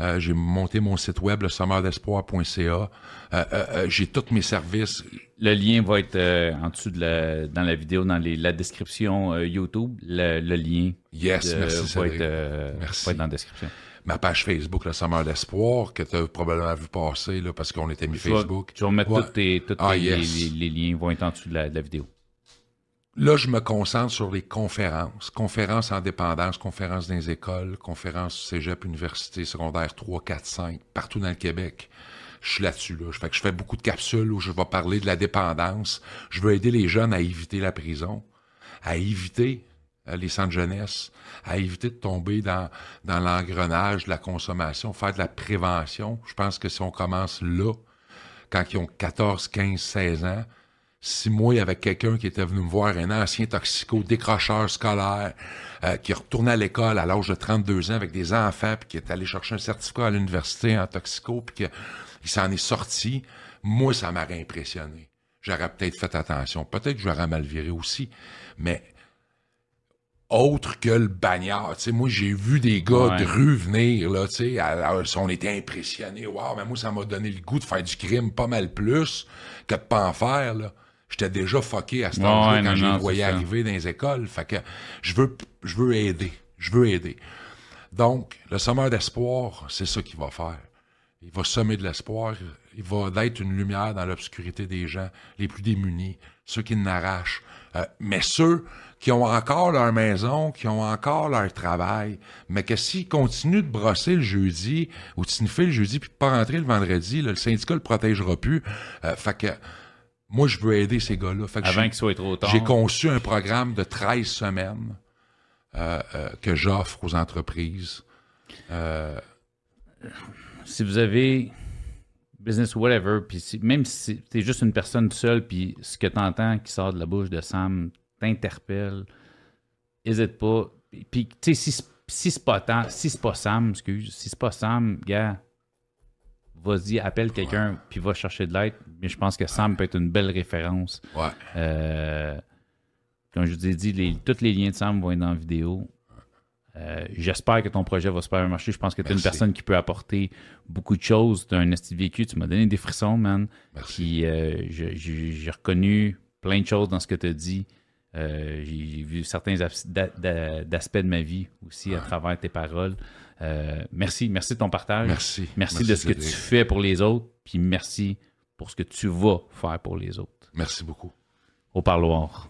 Speaker 2: Euh, j'ai monté mon site web, le sommerdespoir.ca. Euh, j'ai tous mes services.
Speaker 1: Le lien va être en dessous de la, dans la vidéo, dans les- la description YouTube. Le, le lien
Speaker 2: Yes,
Speaker 1: de-
Speaker 2: merci,
Speaker 1: va,
Speaker 2: Cédric.
Speaker 1: être,
Speaker 2: Merci.
Speaker 1: va être dans la description.
Speaker 2: Ma page Facebook, le Sommeur d'espoir, que tu as probablement vu passer là, parce qu'on était mis
Speaker 1: Je
Speaker 2: Facebook.
Speaker 1: Je vais mettre
Speaker 2: Ouais.
Speaker 1: tous tes- tous
Speaker 2: Ah,
Speaker 1: tes-
Speaker 2: yes.
Speaker 1: les, les- les liens vont être en dessous de la, de la vidéo.
Speaker 2: Là, je me concentre sur les conférences. Conférences en dépendance, conférences dans les écoles, conférences cégep, université, secondaire 3, 4, 5, partout dans le Québec. Je suis là-dessus. Là. Fait que je fais beaucoup de capsules où je vais parler de la dépendance. Je veux aider les jeunes à éviter la prison, à éviter les centres jeunesse, à éviter de tomber dans, dans l'engrenage de la consommation, faire de la prévention. Je pense que si on commence là, quand ils ont 14, 15, 16 ans, si moi, avec quelqu'un qui était venu me voir, un ancien toxico, décrocheur scolaire, euh, qui retournait à l'école à l'âge de 32 ans avec des enfants, puis qui est allé chercher un certificat à l'université en toxico, puis qu'il s'en est sorti, moi, ça m'aurait impressionné. J'aurais peut-être fait attention. Peut-être que j'aurais mal viré aussi, mais autre que le bagnard. Tu sais, moi, j'ai vu des gars
Speaker 1: Ouais.
Speaker 2: de rue venir, là, tu sais, alors, on était impressionnés. Waouh, mais moi, ça m'a donné le goût de faire du crime pas mal plus que de pas en faire, là. J'étais déjà fucké à
Speaker 1: Ouais,
Speaker 2: âge-là
Speaker 1: ouais,
Speaker 2: quand voyé
Speaker 1: c'est ça.
Speaker 2: arriver dans les écoles. Fait que je veux, je veux aider. Je veux aider. Donc, le sommeur d'espoir, c'est ça qu'il va faire. Il va semer de l'espoir. Il va être une lumière dans l'obscurité des gens, les plus démunis, ceux qui n'arrachent. Euh, mais ceux qui ont encore leur maison, qui ont encore leur travail, mais que s'ils continuent de brosser le jeudi ou de sniffer le jeudi puis de pas rentrer le vendredi, là, le syndicat le protégera plus. Euh, fait que moi, je veux aider ces gars-là. Fait que
Speaker 1: Avant qu'il soit trop tard.
Speaker 2: j'ai conçu un programme de 13 semaines euh, euh, que j'offre aux entreprises.
Speaker 1: Si vous avez business ou whatever, puis si- même si t'es juste une personne seule, puis ce que t'entends qui sort de la bouche de Sam t'interpelle, hésite pas. Puis, tu sais, si, c'est- si c'est pas tant- si c'est pas Sam, excuse, si c'est pas Sam, gars, vas-y, appelle quelqu'un, puis va chercher de l'aide. Mais je pense que Sam peut être une belle référence.
Speaker 2: ouais.
Speaker 1: Euh, comme je vous ai dit, les- tous les liens de Sam vont être dans la vidéo. Euh, J'espère que ton projet va super bien marcher. Je pense que tu es une personne qui peut apporter beaucoup de choses. Tu as un esti vécu. Tu m'as donné des frissons, man.
Speaker 2: Merci.
Speaker 1: Puis euh, j'ai reconnu plein de choses dans ce que tu as dit. Euh, j'ai vu certains as- d'a- d'a- d'aspects de ma vie aussi à travers tes paroles. Euh, merci, merci de ton partage.
Speaker 2: Merci.
Speaker 1: Merci, de ce que
Speaker 2: Cédric.
Speaker 1: tu fais pour les autres. Puis merci pour ce que tu vas faire pour les autres.
Speaker 2: Merci beaucoup.
Speaker 1: Au parloir.